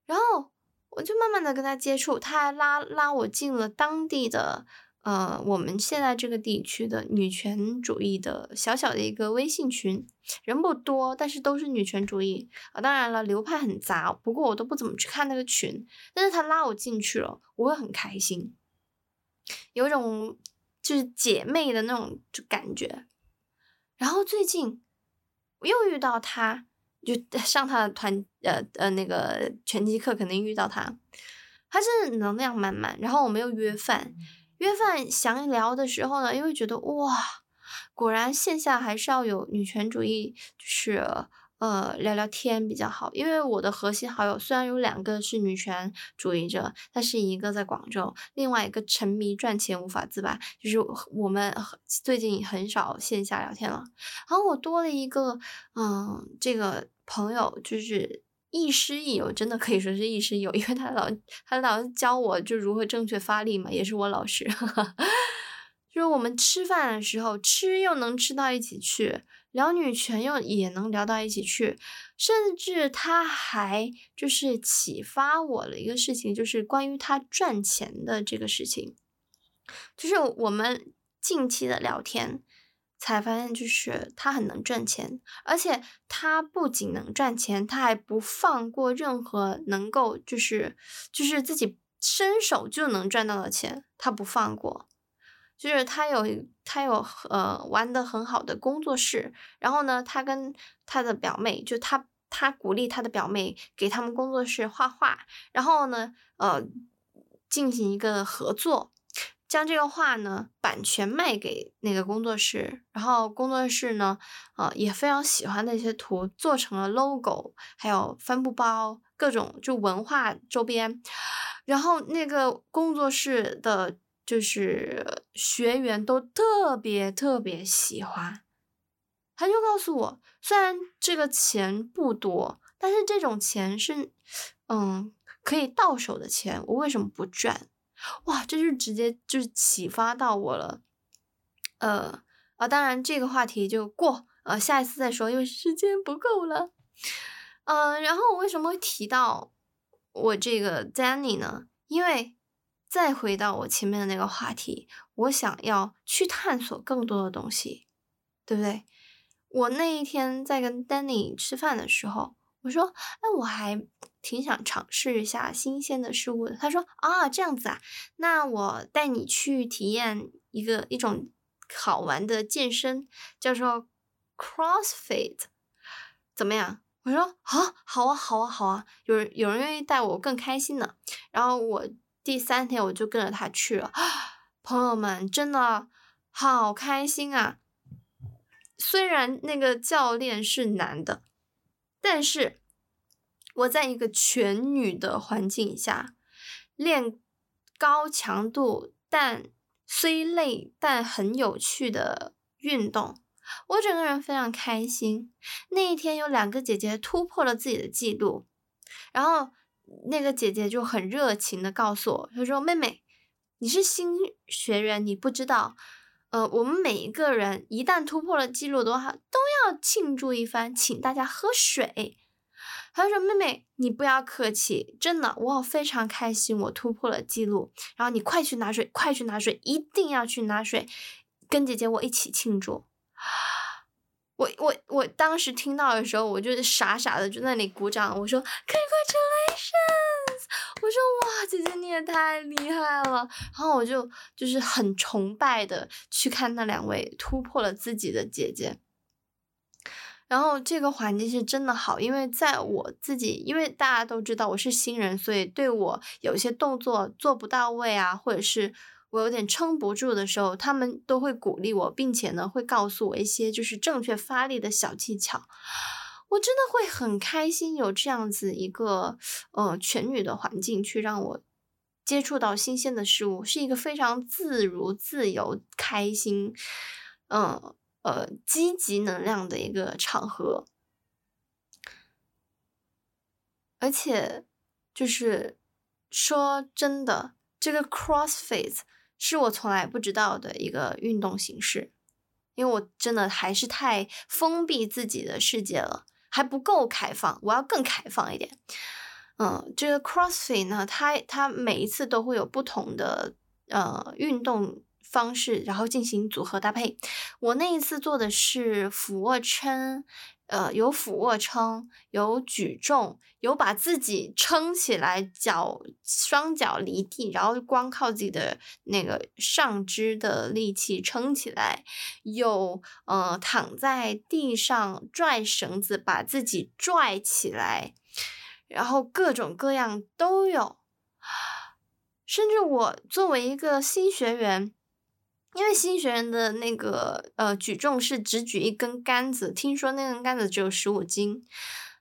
然后我就慢慢的跟他接触，他还拉拉我进了当地的，呃，我们现在这个地区的女权主义的小小的一个微信群，人不多，但是都是女权主义啊，当然了，流派很杂，不过我都不怎么去看那个群，但是他拉我进去了，我会很开心。有种就是姐妹的那种就感觉，然后最近我又遇到他，就 上他的团呃呃那个拳击课，肯定遇到他，他是能量满满。然后我们又约饭，约饭详聊的时候呢，又会觉得哇，果然线下还是要有女权主义，就是。呃，聊聊天比较好，因为我的核心好友虽然有两个是女权主义者，但是一个在广州，另外一个沉迷赚钱无法自拔，就是我们最近很少线下聊天了。然后我多了一个，嗯，这个朋友就是亦师亦友，真的可以说是亦师亦友，因为他老他老教我就如何正确发力嘛，也是我老师。就是我们吃饭的时候吃又能吃到一起去，聊女权又也能聊到一起去，甚至他还就是启发我了一个事情，就是关于他赚钱的这个事情，就是我们近期的聊天。才发现，就是他很能赚钱，而且他不仅能赚钱，他还不放过任何能够就是就是自己伸手就能赚到的钱，他不放过。就是他有他有呃玩的很好的工作室，然后呢，他跟他的表妹，就他他鼓励他的表妹给他们工作室画画，然后呢，呃，进行一个合作。将这个画呢版权卖给那个工作室，然后工作室呢，呃也非常喜欢那些图，做成了 logo，还有帆布包，各种就文化周边。然后那个工作室的，就是学员都特别特别喜欢。他就告诉我，虽然这个钱不多，但是这种钱是，嗯，可以到手的钱，我为什么不赚？哇，这就直接就是启发到我了，呃啊，当然这个话题就过，呃，下一次再说，因为时间不够了，嗯，然后我为什么会提到我这个 Danny 呢？因为再回到我前面的那个话题，我想要去探索更多的东西，对不对？我那一天在跟 Danny 吃饭的时候。我说，哎我还挺想尝试一下新鲜的事物的。他说，啊，这样子啊，那我带你去体验一个一种好玩的健身，叫做 CrossFit，怎么样？我说，啊，好啊，好啊，好啊，有人有人愿意带我，更开心呢。然后我第三天我就跟着他去了，朋友们，真的好开心啊！虽然那个教练是男的。但是我在一个全女的环境下练高强度但虽累但很有趣的运动，我整个人非常开心。那一天有两个姐姐突破了自己的记录，然后那个姐姐就很热情的告诉我，她说：“妹妹，你是新学员，你不知道。”呃，我们每一个人一旦突破了记录的话，都要庆祝一番，请大家喝水。他说：“妹妹，你不要客气，真的，我非常开心，我突破了记录。然后你快去拿水，快去拿水，一定要去拿水，跟姐姐我一起庆祝。”我我我当时听到的时候，我就傻傻的就在那里鼓掌，我说：“Congratulations！” 我说：“哇，姐姐你也太厉害了。”然后我就就是很崇拜的去看那两位突破了自己的姐姐。然后这个环境是真的好，因为在我自己，因为大家都知道我是新人，所以对我有一些动作做不到位啊，或者是。我有点撑不住的时候，他们都会鼓励我，并且呢，会告诉我一些就是正确发力的小技巧。我真的会很开心，有这样子一个呃全女的环境，去让我接触到新鲜的事物，是一个非常自如、自由、开心，嗯呃积极能量的一个场合。而且，就是说真的，这个 CrossFit。是我从来不知道的一个运动形式，因为我真的还是太封闭自己的世界了，还不够开放，我要更开放一点。嗯，这个 CrossFit 呢，它它每一次都会有不同的呃运动方式，然后进行组合搭配。我那一次做的是俯卧撑。呃，有俯卧撑，有举重，有把自己撑起来，脚双脚离地，然后光靠自己的那个上肢的力气撑起来，有呃躺在地上拽绳子把自己拽起来，然后各种各样都有，甚至我作为一个新学员。因为新学员的那个呃举重是只举一根杆子，听说那根杆子只有十五斤，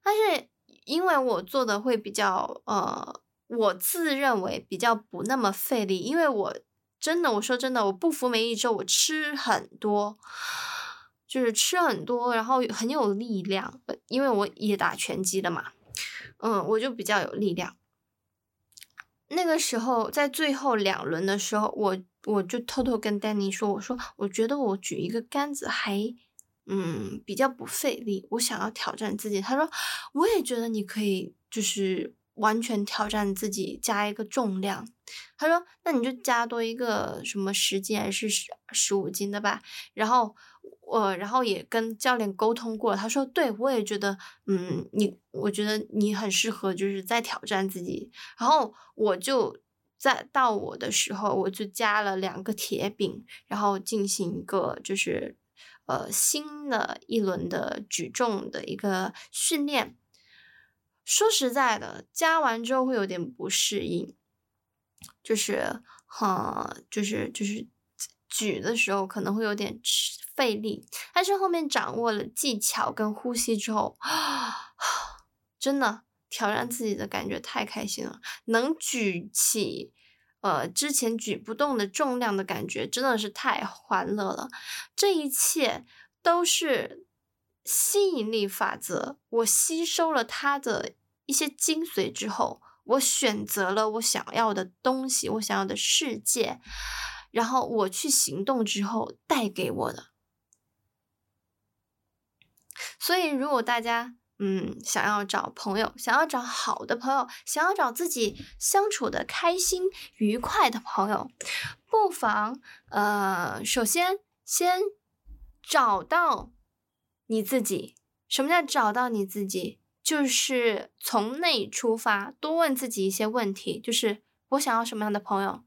但是因为我做的会比较呃，我自认为比较不那么费力，因为我真的我说真的，我不服没一周我吃很多，就是吃很多，然后很有力量，因为我也打拳击的嘛，嗯，我就比较有力量。那个时候在最后两轮的时候，我。我就偷偷跟丹尼说：“我说，我觉得我举一个杆子还嗯，比较不费力，我想要挑战自己。他说，我也觉得你可以，就是完全挑战自己，加一个重量。他说，那你就加多一个什么十斤还是十十五斤的吧。然后我，然后也跟教练沟通过，他说，对我也觉得，嗯，你，我觉得你很适合，就是在挑战自己。然后我就在到我的时候，我就加了两个铁饼，然后进行一个就是。呃，新的一轮的举重的一个训练，说实在的，加完之后会有点不适应，就是，哈，就是就是举的时候可能会有点费力，但是后面掌握了技巧跟呼吸之后，真的挑战自己的感觉太开心了，能举起。呃，之前举不动的重量的感觉真的是太欢乐了。这一切都是吸引力法则。我吸收了它的一些精髓之后，我选择了我想要的东西，我想要的世界，然后我去行动之后带给我的。所以，如果大家，嗯，想要找朋友，想要找好的朋友，想要找自己相处的开心愉快的朋友，不妨呃，首先先找到你自己。什么叫找到你自己？就是从内出发，多问自己一些问题。就是我想要什么样的朋友？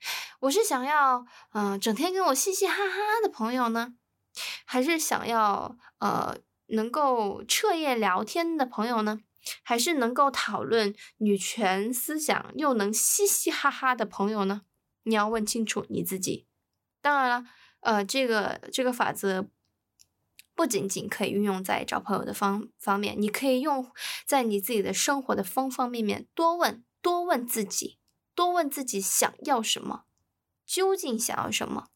我是想要嗯，整天跟我嘻嘻哈哈的朋友呢，还是想要呃？能够彻夜聊天的朋友呢，还是能够讨论女权思想又能嘻嘻哈哈的朋友呢？你要问清楚你自己。当然了，呃，这个这个法则不仅仅可以运用在找朋友的方方面，你可以用在你自己的生活的方方面面。多问，多问自己，多问自己想要什么，究竟想要什么？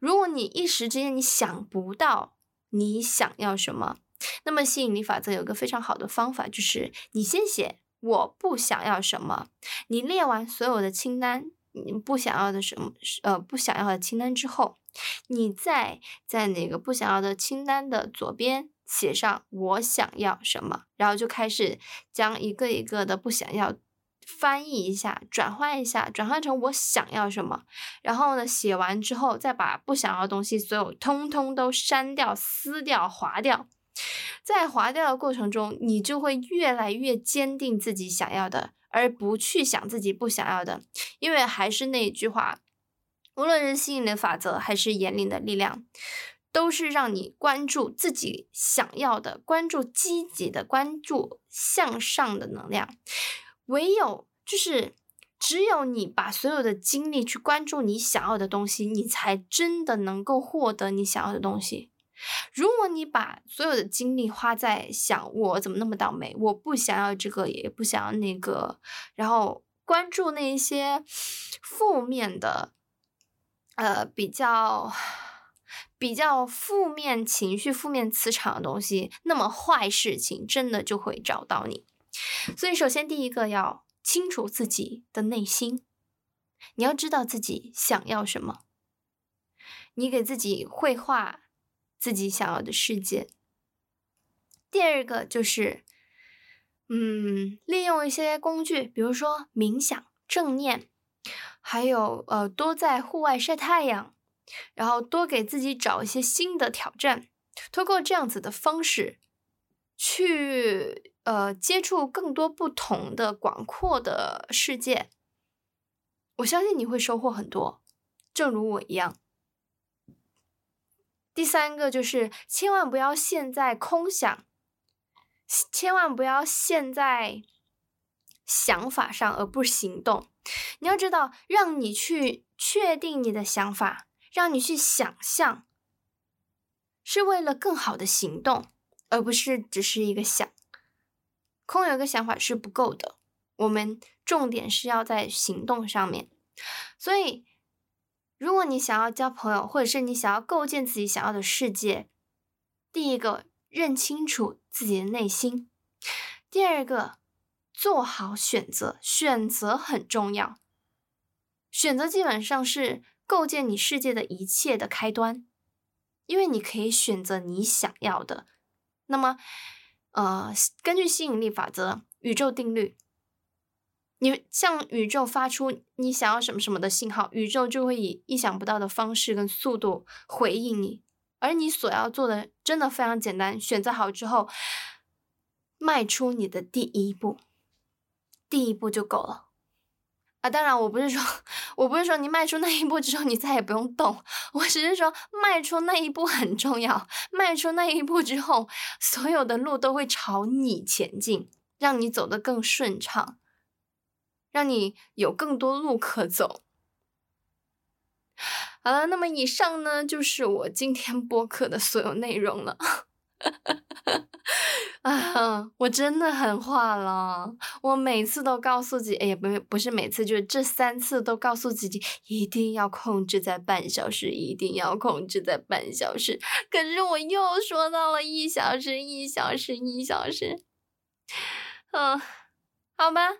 如果你一时之间你想不到。你想要什么？那么吸引力法则有个非常好的方法，就是你先写我不想要什么。你列完所有的清单，你不想要的什么，呃，不想要的清单之后，你再在那个不想要的清单的左边写上我想要什么，然后就开始将一个一个的不想要。翻译一下，转换一下，转换成我想要什么。然后呢，写完之后，再把不想要的东西所有通通都删掉、撕掉、划掉。在划掉的过程中，你就会越来越坚定自己想要的，而不去想自己不想要的。因为还是那一句话，无论是吸引力法则还是引领的力量，都是让你关注自己想要的，关注积极的，关注向上的能量。唯有就是只有你把所有的精力去关注你想要的东西，你才真的能够获得你想要的东西。如果你把所有的精力花在想我怎么那么倒霉，我不想要这个，也不想要那个，然后关注那些负面的，呃，比较比较负面情绪、负面磁场的东西，那么坏事情真的就会找到你。所以，首先第一个要清楚自己的内心，你要知道自己想要什么，你给自己绘画自己想要的世界。第二个就是，嗯，利用一些工具，比如说冥想、正念，还有呃，多在户外晒太阳，然后多给自己找一些新的挑战，通过这样子的方式去。呃，接触更多不同的广阔的世界，我相信你会收获很多，正如我一样。第三个就是，千万不要陷在空想，千万不要陷在想法上而不行动。你要知道，让你去确定你的想法，让你去想象，是为了更好的行动，而不是只是一个想。空有一个想法是不够的，我们重点是要在行动上面。所以，如果你想要交朋友，或者是你想要构建自己想要的世界，第一个认清楚自己的内心，第二个做好选择，选择很重要。选择基本上是构建你世界的一切的开端，因为你可以选择你想要的。那么，呃，根据吸引力法则、宇宙定律，你向宇宙发出你想要什么什么的信号，宇宙就会以意想不到的方式跟速度回应你。而你所要做的真的非常简单，选择好之后，迈出你的第一步，第一步就够了。啊，当然我不是说，我不是说你迈出那一步之后你再也不用动，我只是说迈出那一步很重要。迈出那一步之后，所有的路都会朝你前进，让你走得更顺畅，让你有更多路可走。好了，那么以上呢就是我今天播客的所有内容了。哈哈哈啊，我真的很话痨，我每次都告诉自己，哎呀，不不是每次，就是这三次都告诉自己一定要控制在半小时，一定要控制在半小时。可是我又说到了一小时，一小时，一小时。嗯，好吧，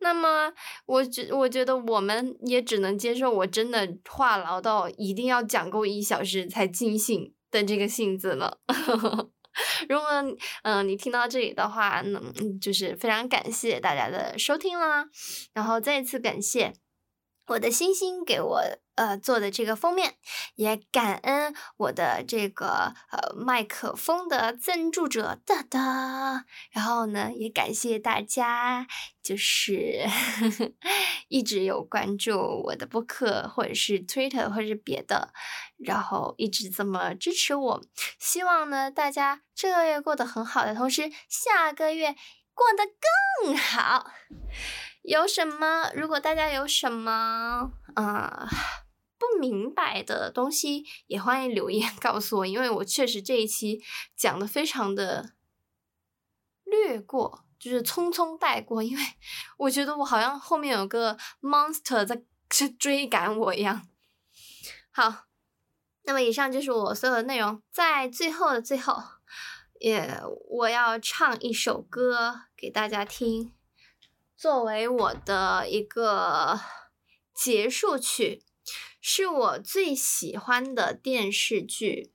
那么我觉我觉得我们也只能接受我真的话痨到一定要讲够一小时才尽兴的这个性子呢。如果嗯你听到这里的话，那就是非常感谢大家的收听啦，然后再一次感谢我的星星给我。呃，做的这个封面，也感恩我的这个呃麦克风的赞助者哒哒，然后呢，也感谢大家，就是 一直有关注我的播客，或者是 Twitter，或者是别的，然后一直这么支持我。希望呢，大家这个月过得很好的同时，下个月过得更好。有什么？如果大家有什么啊？不明白的东西也欢迎留言 告诉我，因为我确实这一期讲的非常的略过，就是匆匆带过，因为 我觉得我好像后面有个 monster 在追赶我一样。好，那么以上就是我所有的内容，在最后的最后，也我要唱一首歌给大家听，作为我的一个结束曲。是我最喜欢的电视剧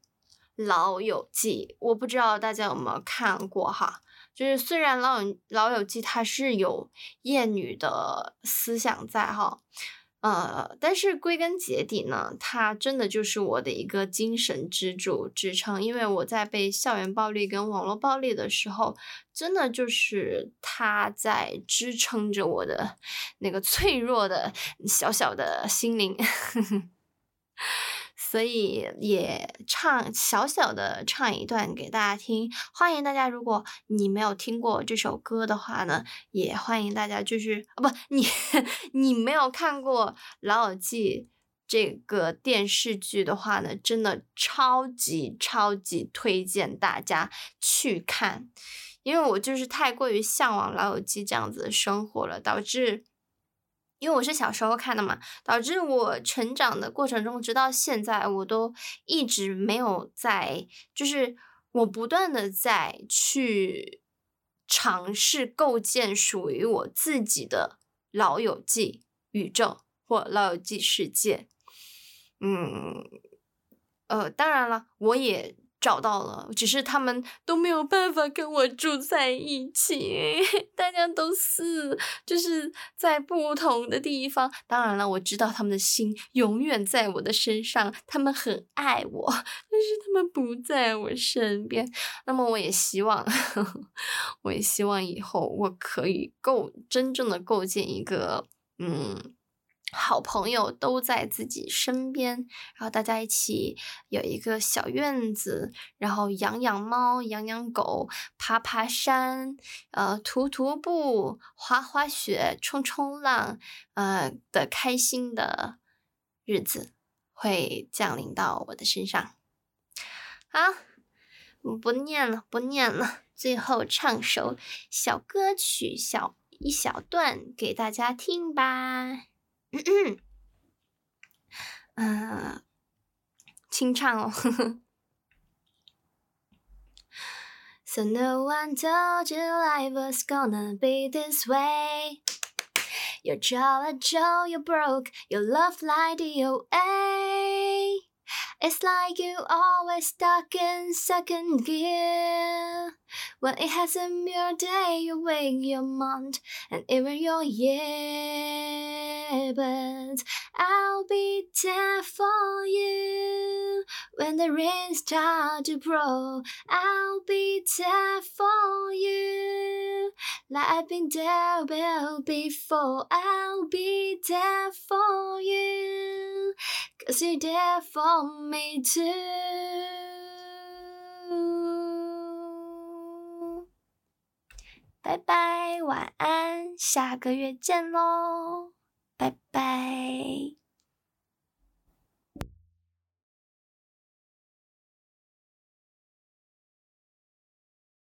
《老友记》，我不知道大家有没有看过哈。就是虽然《老友老友记》它是有厌女的思想在哈。呃，但是归根结底呢，它真的就是我的一个精神支柱支撑。因为我在被校园暴力跟网络暴力的时候，真的就是它在支撑着我的 那个脆弱的 小小的心灵。所以也唱小小的唱一段给大家听，欢迎大家，如果你没有听过这首歌的话呢，也欢迎大家就是啊不你 你没有看过《老友记》这个电视剧的话呢，真的超级超级推荐大家去看，因为我就是太过于向往《老友记》这样子的生活了，导致。因为我是小时候看的嘛，导致我成长的过程中，直到现在，我都一直没有在，就是我不断的在去尝试构建属于我自己的老友记宇宙或老友记世界。嗯，呃，当然了，我也。找到了，只是他们都没有办法跟我住在一起，大家都是就是在不同的地方。当然了，我知道他们的心永远在我的身上，他们很爱我，但是他们不在我身边。那么，我也希望，我也希望以后我可以构真正的构建一个，嗯。好朋友都在自己身边，然后大家一起有一个小院子，然后养养猫、养养狗、爬爬山、呃徒徒步、滑滑雪、冲冲浪，呃的开心的日子会降临到我的身上。好，不念了，不念了，最后唱首小歌曲，小一小段给大家听吧。嗯，清唱哦。So no one told you life was gonna be this way. Your jaw, jaw, you broke your love like DOA. It's like you always stuck in second gear. When it hasn't your day, you wake your month and even your year. But I'll be there for you when the rain start to pour. I'll be there for you like I've been there well before. I'll be there for you. Cause you're there for me too。拜拜，晚安，下个月见喽，拜拜。